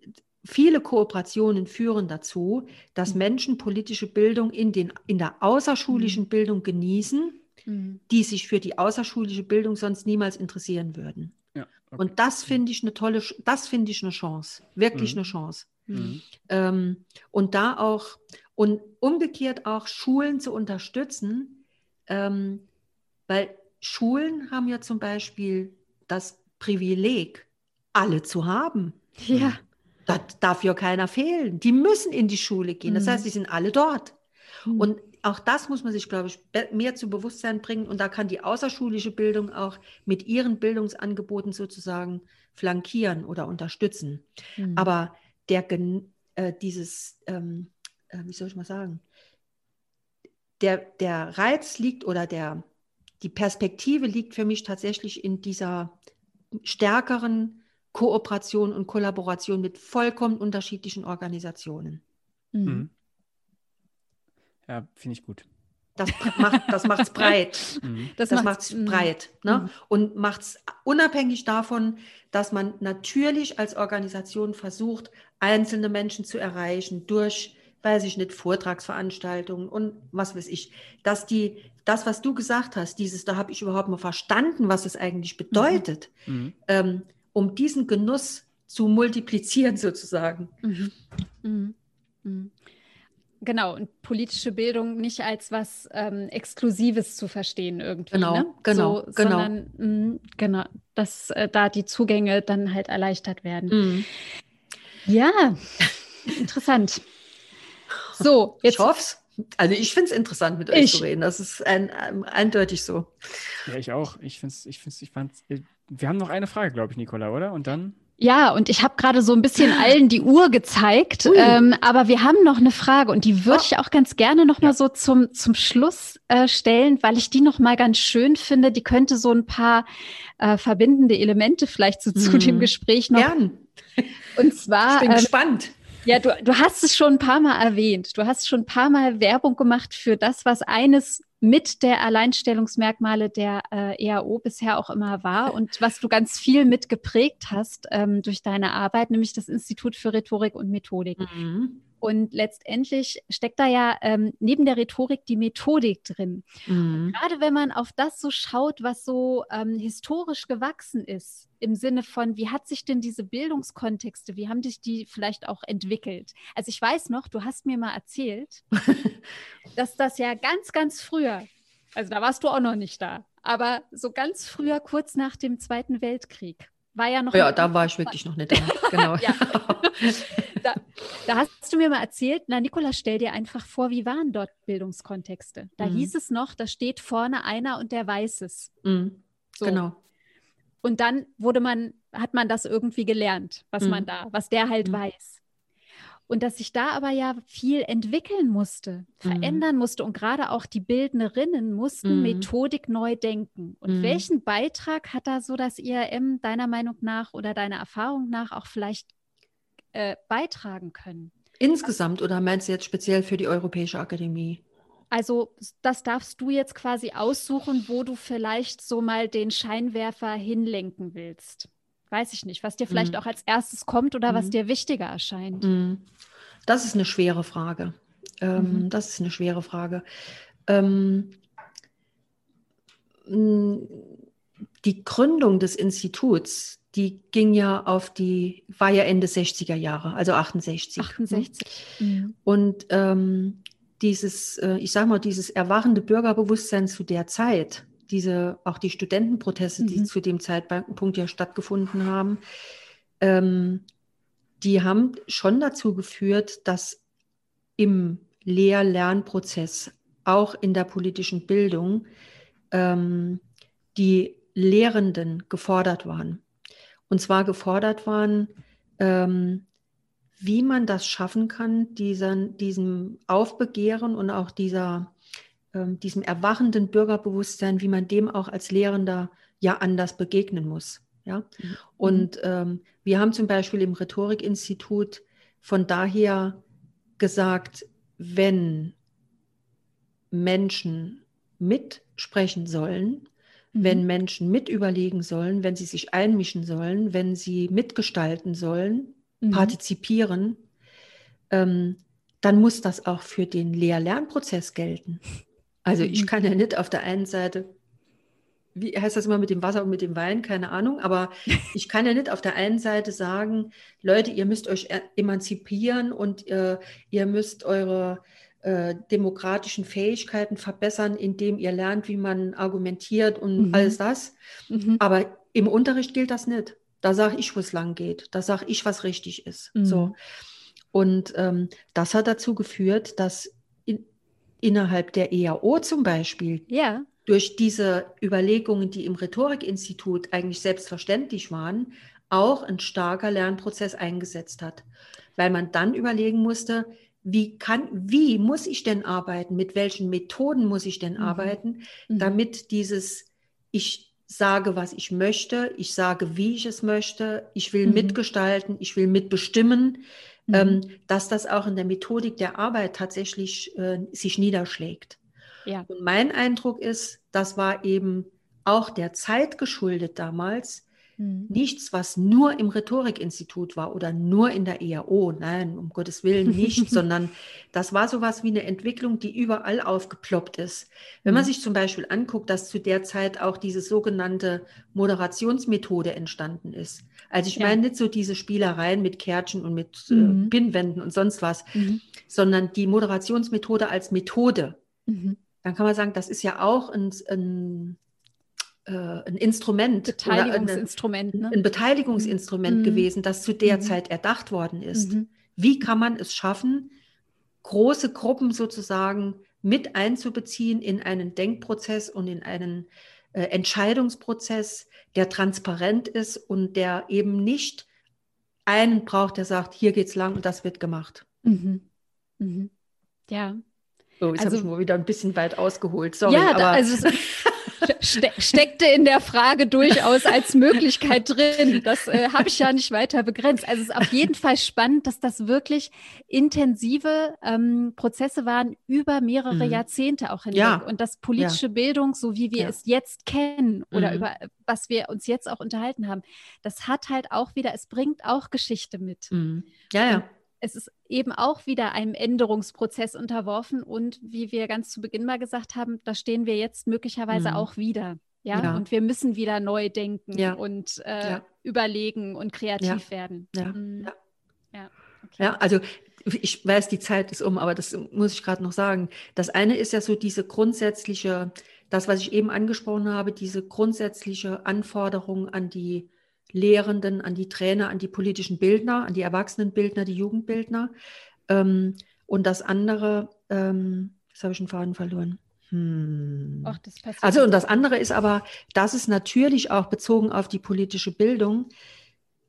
Viele Kooperationen führen dazu, dass mhm. Menschen politische Bildung in, den, in der außerschulischen mhm. Bildung genießen, mhm. die sich für die außerschulische Bildung sonst niemals interessieren würden. Ja, okay. Und das finde ich eine tolle, das finde ich eine Chance, wirklich mhm. eine Chance. Mhm. Ähm, und da auch, und umgekehrt auch Schulen zu unterstützen, ähm, weil Schulen haben ja zum Beispiel das Privileg, alle zu haben. Ja. Da darf ja keiner fehlen. Die müssen in die Schule gehen. Das mhm. heißt, die sind alle dort. Mhm. Und auch das muss man sich, glaube ich, mehr zu Bewusstsein bringen. Und da kann die außerschulische Bildung auch mit ihren Bildungsangeboten sozusagen flankieren oder unterstützen. Mhm. Aber der, äh, dieses, ähm, äh, wie soll ich mal sagen, der, der Reiz liegt oder der, die Perspektive liegt für mich tatsächlich in dieser stärkeren Kooperation und Kollaboration mit vollkommen unterschiedlichen Organisationen. Mhm. mhm. Ja, finde ich gut. Das macht das macht's breit. Mhm. Das, das macht's, macht's breit. Ne? Mhm. Und macht es unabhängig davon, dass man natürlich als Organisation versucht, einzelne Menschen zu erreichen durch, weiß ich nicht, Vortragsveranstaltungen und was weiß ich, dass die, das, was du gesagt hast, dieses, da habe ich überhaupt mal verstanden, was es eigentlich bedeutet. Mhm. Ähm, um diesen Genuss zu multiplizieren sozusagen. Mhm. Mhm. Mhm. Genau, und politische Bildung nicht als was ähm, Exklusives zu verstehen irgendwie. Genau, ne? genau, so, genau. Sondern, mh, genau, dass äh, da die Zugänge dann halt erleichtert werden. Mhm. Ja, interessant. So, jetzt. Ich hoff's. Also ich finde es interessant, mit euch ich. zu reden. Das ist ein, ein, eindeutig so. Ja, ich auch. Ich finde es, ich finde ich fand Wir haben noch eine Frage, glaube ich, Nicola, oder? Und dann? Ja, und ich habe gerade so ein bisschen allen die Uhr gezeigt, ähm, aber wir haben noch eine Frage und die würde oh. ich auch ganz gerne noch mal so zum, zum Schluss äh, stellen, weil ich die noch mal ganz schön finde. Die könnte so ein paar äh, verbindende Elemente vielleicht so, zu dem mhm. Gespräch noch. Gern. Und zwar. Ich bin ähm, gespannt. Ja, du, du hast es schon ein paar Mal erwähnt. Du hast schon ein paar Mal Werbung gemacht für das, was eines mit der Alleinstellungsmerkmale der äh, EAO bisher auch immer war und was du ganz viel mitgeprägt hast ähm, durch deine Arbeit, nämlich das Institut für Rhetorik und Methodik. Mhm. Und letztendlich steckt da ja ähm, neben der Rhetorik die Methodik drin. Mhm. Gerade wenn man auf das so schaut, was so ähm, historisch gewachsen ist, im Sinne von, wie hat sich denn diese Bildungskontexte, wie haben sich die vielleicht auch entwickelt? Also ich weiß noch, du hast mir mal erzählt, dass das ja ganz, ganz früher, also da warst du auch noch nicht da, aber so ganz früher, kurz nach dem Zweiten Weltkrieg, war ja noch. Ja, da war ich wirklich noch nicht da. Genau. da, da, hast du mir mal erzählt, na, Nikola, stell dir einfach vor, wie waren dort Bildungskontexte? Da mhm. hieß es noch, da steht vorne einer und der weiß es. Mhm. So. Genau. Und dann wurde man, hat man das irgendwie gelernt, was mhm. man da, was der halt mhm. weiß. Und dass sich da aber ja viel entwickeln musste, mhm. verändern musste und gerade auch die Bildnerinnen mussten mhm. Methodik neu denken. Und mhm. welchen Beitrag hat da so das IRM deiner Meinung nach oder deiner Erfahrung nach auch vielleicht äh, beitragen können? Insgesamt oder meinst du jetzt speziell für die Europäische Akademie? Also das darfst du jetzt quasi aussuchen, wo du vielleicht so mal den Scheinwerfer hinlenken willst weiß ich nicht, was dir vielleicht mhm. auch als erstes kommt oder mhm. was dir wichtiger erscheint? Mhm. Das ist eine schwere Frage. Ähm, mhm. das ist eine schwere Frage. Ähm, die Gründung des Instituts, die ging ja auf die, war ja Ende 60er Jahre, also 68. 68. Mhm. Und ähm, dieses, äh, ich sage mal, dieses erwachende Bürgerbewusstsein zu der Zeit, diese, auch die Studentenproteste, mhm. die zu dem Zeitpunkt ja stattgefunden haben, ähm, die haben schon dazu geführt, dass im Lehr-Lernprozess, auch in der politischen Bildung, ähm, die Lehrenden gefordert waren. Und zwar gefordert waren, ähm, wie man das schaffen kann, diesen, diesem Aufbegehren und auch dieser ähm, diesem erwachenden Bürgerbewusstsein, wie man dem auch als Lehrender ja anders begegnen muss. Ja? Mhm. Und ähm, wir haben zum Beispiel im Rhetorikinstitut von daher gesagt, wenn Menschen mitsprechen sollen, mhm. wenn Menschen mitüberlegen sollen, wenn sie sich einmischen sollen, wenn sie mitgestalten sollen, mhm. partizipieren, ähm, dann muss das auch für den Lehr-Lernprozess gelten. Also ich mhm. kann ja nicht auf der einen Seite, wie heißt das immer mit dem Wasser und mit dem Wein, keine Ahnung, aber ich kann ja nicht auf der einen Seite sagen, Leute, ihr müsst euch emanzipieren und äh, ihr müsst eure äh, demokratischen Fähigkeiten verbessern, indem ihr lernt, wie man argumentiert und mhm. alles das. Mhm. Aber im Unterricht gilt das nicht. Da sage ich, wo es lang geht. Da sage ich, was richtig ist. Mhm. So. Und ähm, das hat dazu geführt, dass innerhalb der EAO zum Beispiel, ja. durch diese Überlegungen, die im Rhetorikinstitut eigentlich selbstverständlich waren, auch ein starker Lernprozess eingesetzt hat. Weil man dann überlegen musste, wie kann, wie muss ich denn arbeiten, mit welchen Methoden muss ich denn mhm. arbeiten, mhm. damit dieses, ich sage, was ich möchte, ich sage, wie ich es möchte, ich will mhm. mitgestalten, ich will mitbestimmen, mhm. dass das auch in der Methodik der Arbeit tatsächlich äh, sich niederschlägt. Ja. Und mein Eindruck ist, das war eben auch der Zeit geschuldet damals, Mhm. Nichts, was nur im Rhetorikinstitut war oder nur in der EAO. Nein, um Gottes Willen nicht, sondern das war sowas wie eine Entwicklung, die überall aufgeploppt ist. Wenn man mhm. sich zum Beispiel anguckt, dass zu der Zeit auch diese sogenannte Moderationsmethode entstanden ist. Also ich ja. meine nicht so diese Spielereien mit Kärtchen und mit äh, mhm. äh, Pinnwänden und sonst was, mhm. sondern die Moderationsmethode als Methode. Mhm. Dann kann man sagen, das ist ja auch ein, ein äh, ein Instrument, Beteiligungsinstrument, eine, ne? ein Beteiligungsinstrument mhm. gewesen, das zu der mhm. Zeit erdacht worden ist. Mhm. Wie kann man es schaffen, große Gruppen sozusagen mit einzubeziehen in einen Denkprozess und in einen äh, Entscheidungsprozess, der transparent ist und der eben nicht einen braucht, der sagt, hier geht's lang und das wird gemacht. Mhm. Mhm. Ja. So, jetzt also, habe ich mal wieder ein bisschen weit ausgeholt. Sorry, ja, aber also ste steckte in der Frage durchaus als Möglichkeit drin. Das äh, habe ich ja nicht weiter begrenzt. Also es ist auf jeden Fall spannend, dass das wirklich intensive ähm, Prozesse waren über mehrere mhm. Jahrzehnte auch hinweg. Ja. Und dass politische ja. Bildung, so wie wir ja. es jetzt kennen oder mhm. über was wir uns jetzt auch unterhalten haben, das hat halt auch wieder, es bringt auch Geschichte mit. Mhm. Ja, ja. Und es ist eben auch wieder einem Änderungsprozess unterworfen und wie wir ganz zu Beginn mal gesagt haben, da stehen wir jetzt möglicherweise mhm. auch wieder. Ja? ja? und wir müssen wieder neu denken ja. und äh, ja. überlegen und kreativ werden. Ja, mhm. ja. Okay. ja also ich weiß, die Zeit ist um, aber das muss ich gerade noch sagen. Das eine ist ja so diese grundsätzliche, das, was ich eben angesprochen habe, diese grundsätzliche Anforderung an die Lehrenden, an die Trainer, an die politischen Bildner, an die Erwachsenenbildner, die Jugendbildner. Ähm, und das andere, ähm, das habe ich einen Faden verloren. Hm. Das also und das andere ist aber, das ist natürlich auch bezogen auf die politische Bildung.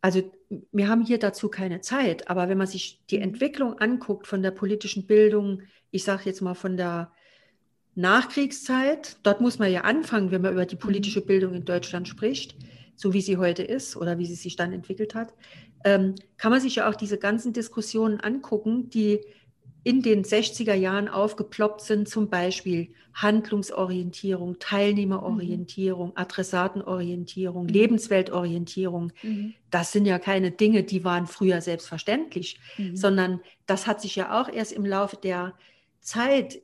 Also wir haben hier dazu keine Zeit, aber wenn man sich die mhm. Entwicklung anguckt von der politischen Bildung, ich sage jetzt mal von der Nachkriegszeit, dort muss man ja anfangen, wenn man über die mhm. politische Bildung in Deutschland spricht, so wie sie heute ist oder wie sie sich dann entwickelt hat, ähm, kann man sich ja auch diese ganzen Diskussionen angucken, die in den 60er Jahren aufgeploppt sind, zum Beispiel Handlungsorientierung, Teilnehmerorientierung, mhm. Adressatenorientierung, mhm. Lebensweltorientierung. Mhm. Das sind ja keine Dinge, die waren früher selbstverständlich, mhm. sondern das hat sich ja auch erst im Laufe der Zeit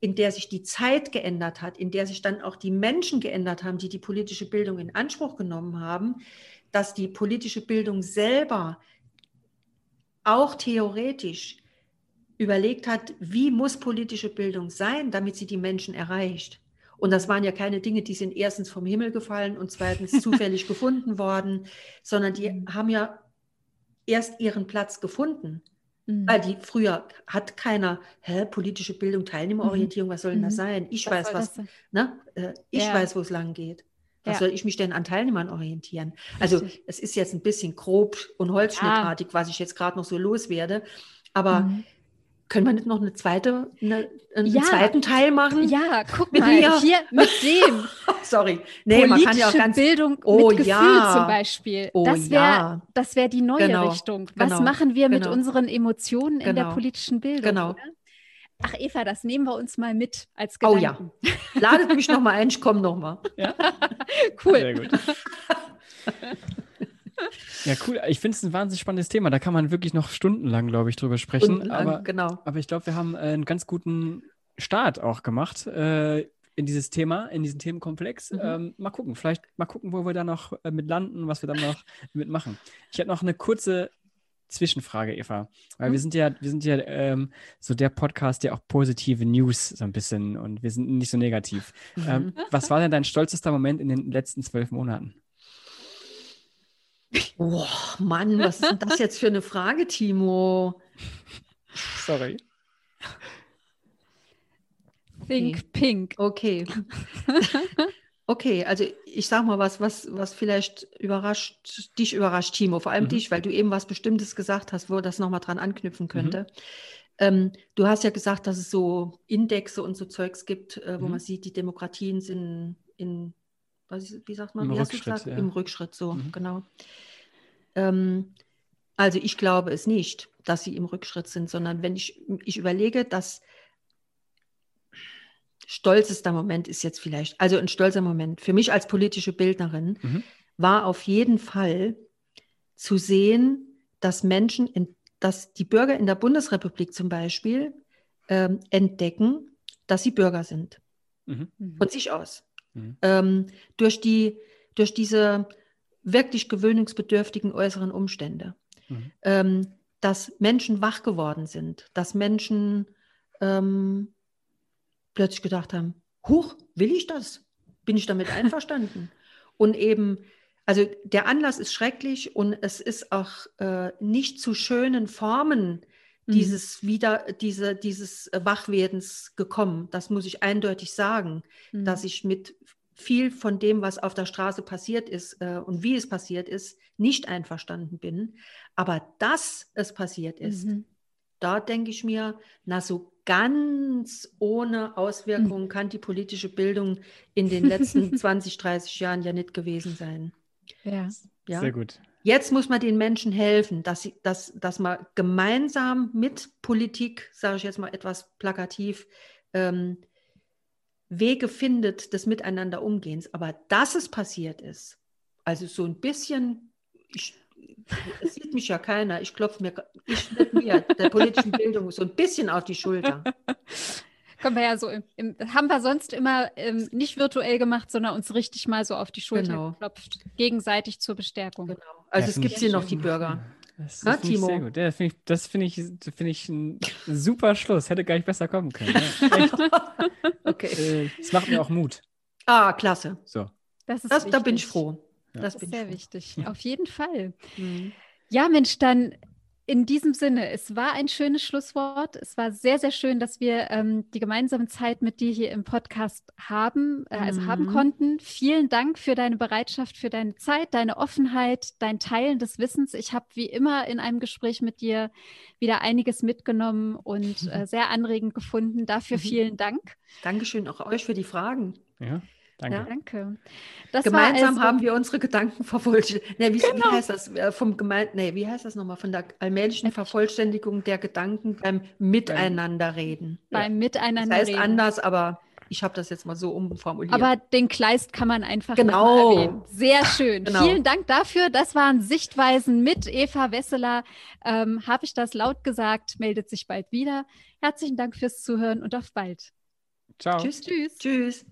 in der sich die Zeit geändert hat, in der sich dann auch die Menschen geändert haben, die die politische Bildung in Anspruch genommen haben, dass die politische Bildung selber auch theoretisch überlegt hat, wie muss politische Bildung sein, damit sie die Menschen erreicht. Und das waren ja keine Dinge, die sind erstens vom Himmel gefallen und zweitens zufällig gefunden worden, sondern die mhm. haben ja erst ihren Platz gefunden. Mhm. Weil die früher hat keiner, hä, politische Bildung, Teilnehmerorientierung, was soll denn das mhm. sein? Ich was weiß, was, ne? Äh, ich ja. weiß, wo es lang geht. Was ja. soll ich mich denn an Teilnehmern orientieren? Also Richtig. es ist jetzt ein bisschen grob und holzschnittartig, ja. was ich jetzt gerade noch so loswerde. Aber mhm. Können wir nicht noch eine zweite, eine, einen ja, zweiten Teil machen? Ja, guck mit mal, mir. hier mit dem. Sorry. Nee, man kann ja auch ganz Bildung oh, mit Gefühl ja. zum Beispiel. Oh, das wäre ja. das wär die neue genau. Richtung. Was genau. machen wir mit genau. unseren Emotionen in der genau. politischen Bildung? Genau. Oder? Ach Eva, das nehmen wir uns mal mit als Gedanken. Oh ja. Ladet mich noch mal ein, ich komme noch mal. Ja? cool. Sehr gut. Ja, cool. Ich finde es ein wahnsinnig spannendes Thema. Da kann man wirklich noch stundenlang, glaube ich, drüber sprechen. aber, genau. aber ich glaube, wir haben äh, einen ganz guten Start auch gemacht äh, in dieses Thema, in diesen Themenkomplex. Mhm. Ähm, mal gucken, vielleicht mal gucken, wo wir da noch äh, mit landen, was wir dann noch mitmachen. Ich hätte noch eine kurze Zwischenfrage, Eva. Weil mhm. wir sind ja, wir sind ja ähm, so der Podcast, der auch positive News so ein bisschen und wir sind nicht so negativ. Mhm. Ähm, was war denn dein stolzester Moment in den letzten zwölf Monaten? Boah, Mann, was ist denn das jetzt für eine Frage, Timo? Sorry. Think okay. pink. Okay. Okay, also ich sag mal was, was, was vielleicht überrascht, dich überrascht, Timo, vor allem mhm. dich, weil du eben was Bestimmtes gesagt hast, wo das nochmal dran anknüpfen könnte. Mhm. Ähm, du hast ja gesagt, dass es so Indexe und so Zeugs gibt, äh, wo mhm. man sieht, die Demokratien sind in wie sagt man, Im wie Rückschritt, ja. Im Rückschritt, so, mhm. genau. Ähm, also ich glaube es nicht, dass sie im Rückschritt sind, sondern wenn ich, ich überlege, dass stolzester Moment ist jetzt vielleicht, also ein stolzer Moment für mich als politische Bildnerin mhm. war auf jeden Fall zu sehen, dass Menschen, in, dass die Bürger in der Bundesrepublik zum Beispiel ähm, entdecken, dass sie Bürger sind. Mhm. Von sich aus. Mhm. Ähm, durch, die, durch diese wirklich gewöhnungsbedürftigen äußeren Umstände. Mhm. Ähm, dass Menschen wach geworden sind, dass Menschen ähm, plötzlich gedacht haben, huch, will ich das? Bin ich damit einverstanden? und eben, also der Anlass ist schrecklich und es ist auch äh, nicht zu schönen Formen dieses wieder, diese, dieses Wachwerdens gekommen. Das muss ich eindeutig sagen, mhm. dass ich mit viel von dem, was auf der Straße passiert ist äh, und wie es passiert ist, nicht einverstanden bin. Aber dass es passiert ist, mhm. da denke ich mir, na so ganz ohne Auswirkungen mhm. kann die politische Bildung in den letzten 20, 30 Jahren ja nicht gewesen sein. Ja, ja? sehr gut. Jetzt muss man den Menschen helfen, dass, sie, dass, dass man gemeinsam mit Politik, sage ich jetzt mal etwas plakativ, ähm, Wege findet des Miteinander Umgehens. Aber dass es passiert ist, also so ein bisschen, ich, es sieht mich ja keiner, ich klopfe mir, ich mir der politischen Bildung so ein bisschen auf die Schulter. Können wir ja so, im, im, haben wir sonst immer ähm, nicht virtuell gemacht, sondern uns richtig mal so auf die Schulter genau. geklopft, gegenseitig zur Bestärkung. Genau. Also ja, es gibt hier noch die Bürger. Das, das finde ich sehr gut. Ja, find ich, das finde ich, find ich ein super Schluss. Hätte gar nicht besser kommen können. Ja, okay. Es äh, macht mir auch Mut. Ah, klasse. So. Das ist das, da bin ich froh. Das, das ist sehr wichtig. Auf jeden Fall. Mhm. Ja, Mensch, dann in diesem Sinne, es war ein schönes Schlusswort. Es war sehr, sehr schön, dass wir ähm, die gemeinsame Zeit mit dir hier im Podcast haben, äh, also mhm. haben konnten. Vielen Dank für deine Bereitschaft, für deine Zeit, deine Offenheit, dein Teilen des Wissens. Ich habe wie immer in einem Gespräch mit dir wieder einiges mitgenommen und äh, sehr anregend gefunden. Dafür mhm. vielen Dank. Dankeschön auch euch für die Fragen. Ja. Danke. Ja, danke. Das Gemeinsam also, haben wir unsere Gedanken vervollständigt. Nee, wie, genau. wie, heißt das? Äh, vom Gemein nee, wie heißt das nochmal? Von der allmählichen Vervollständigung der Gedanken beim Miteinanderreden. Beim ja. Miteinander Das heißt anders, aber ich habe das jetzt mal so umformuliert. Aber den Kleist kann man einfach genau. erwähnen. Sehr schön. Genau. Vielen Dank dafür. Das waren Sichtweisen mit Eva Wesseler. Ähm, habe ich das laut gesagt, meldet sich bald wieder. Herzlichen Dank fürs Zuhören und auf bald. Ciao. Tschüss. Tschüss. Tschüss.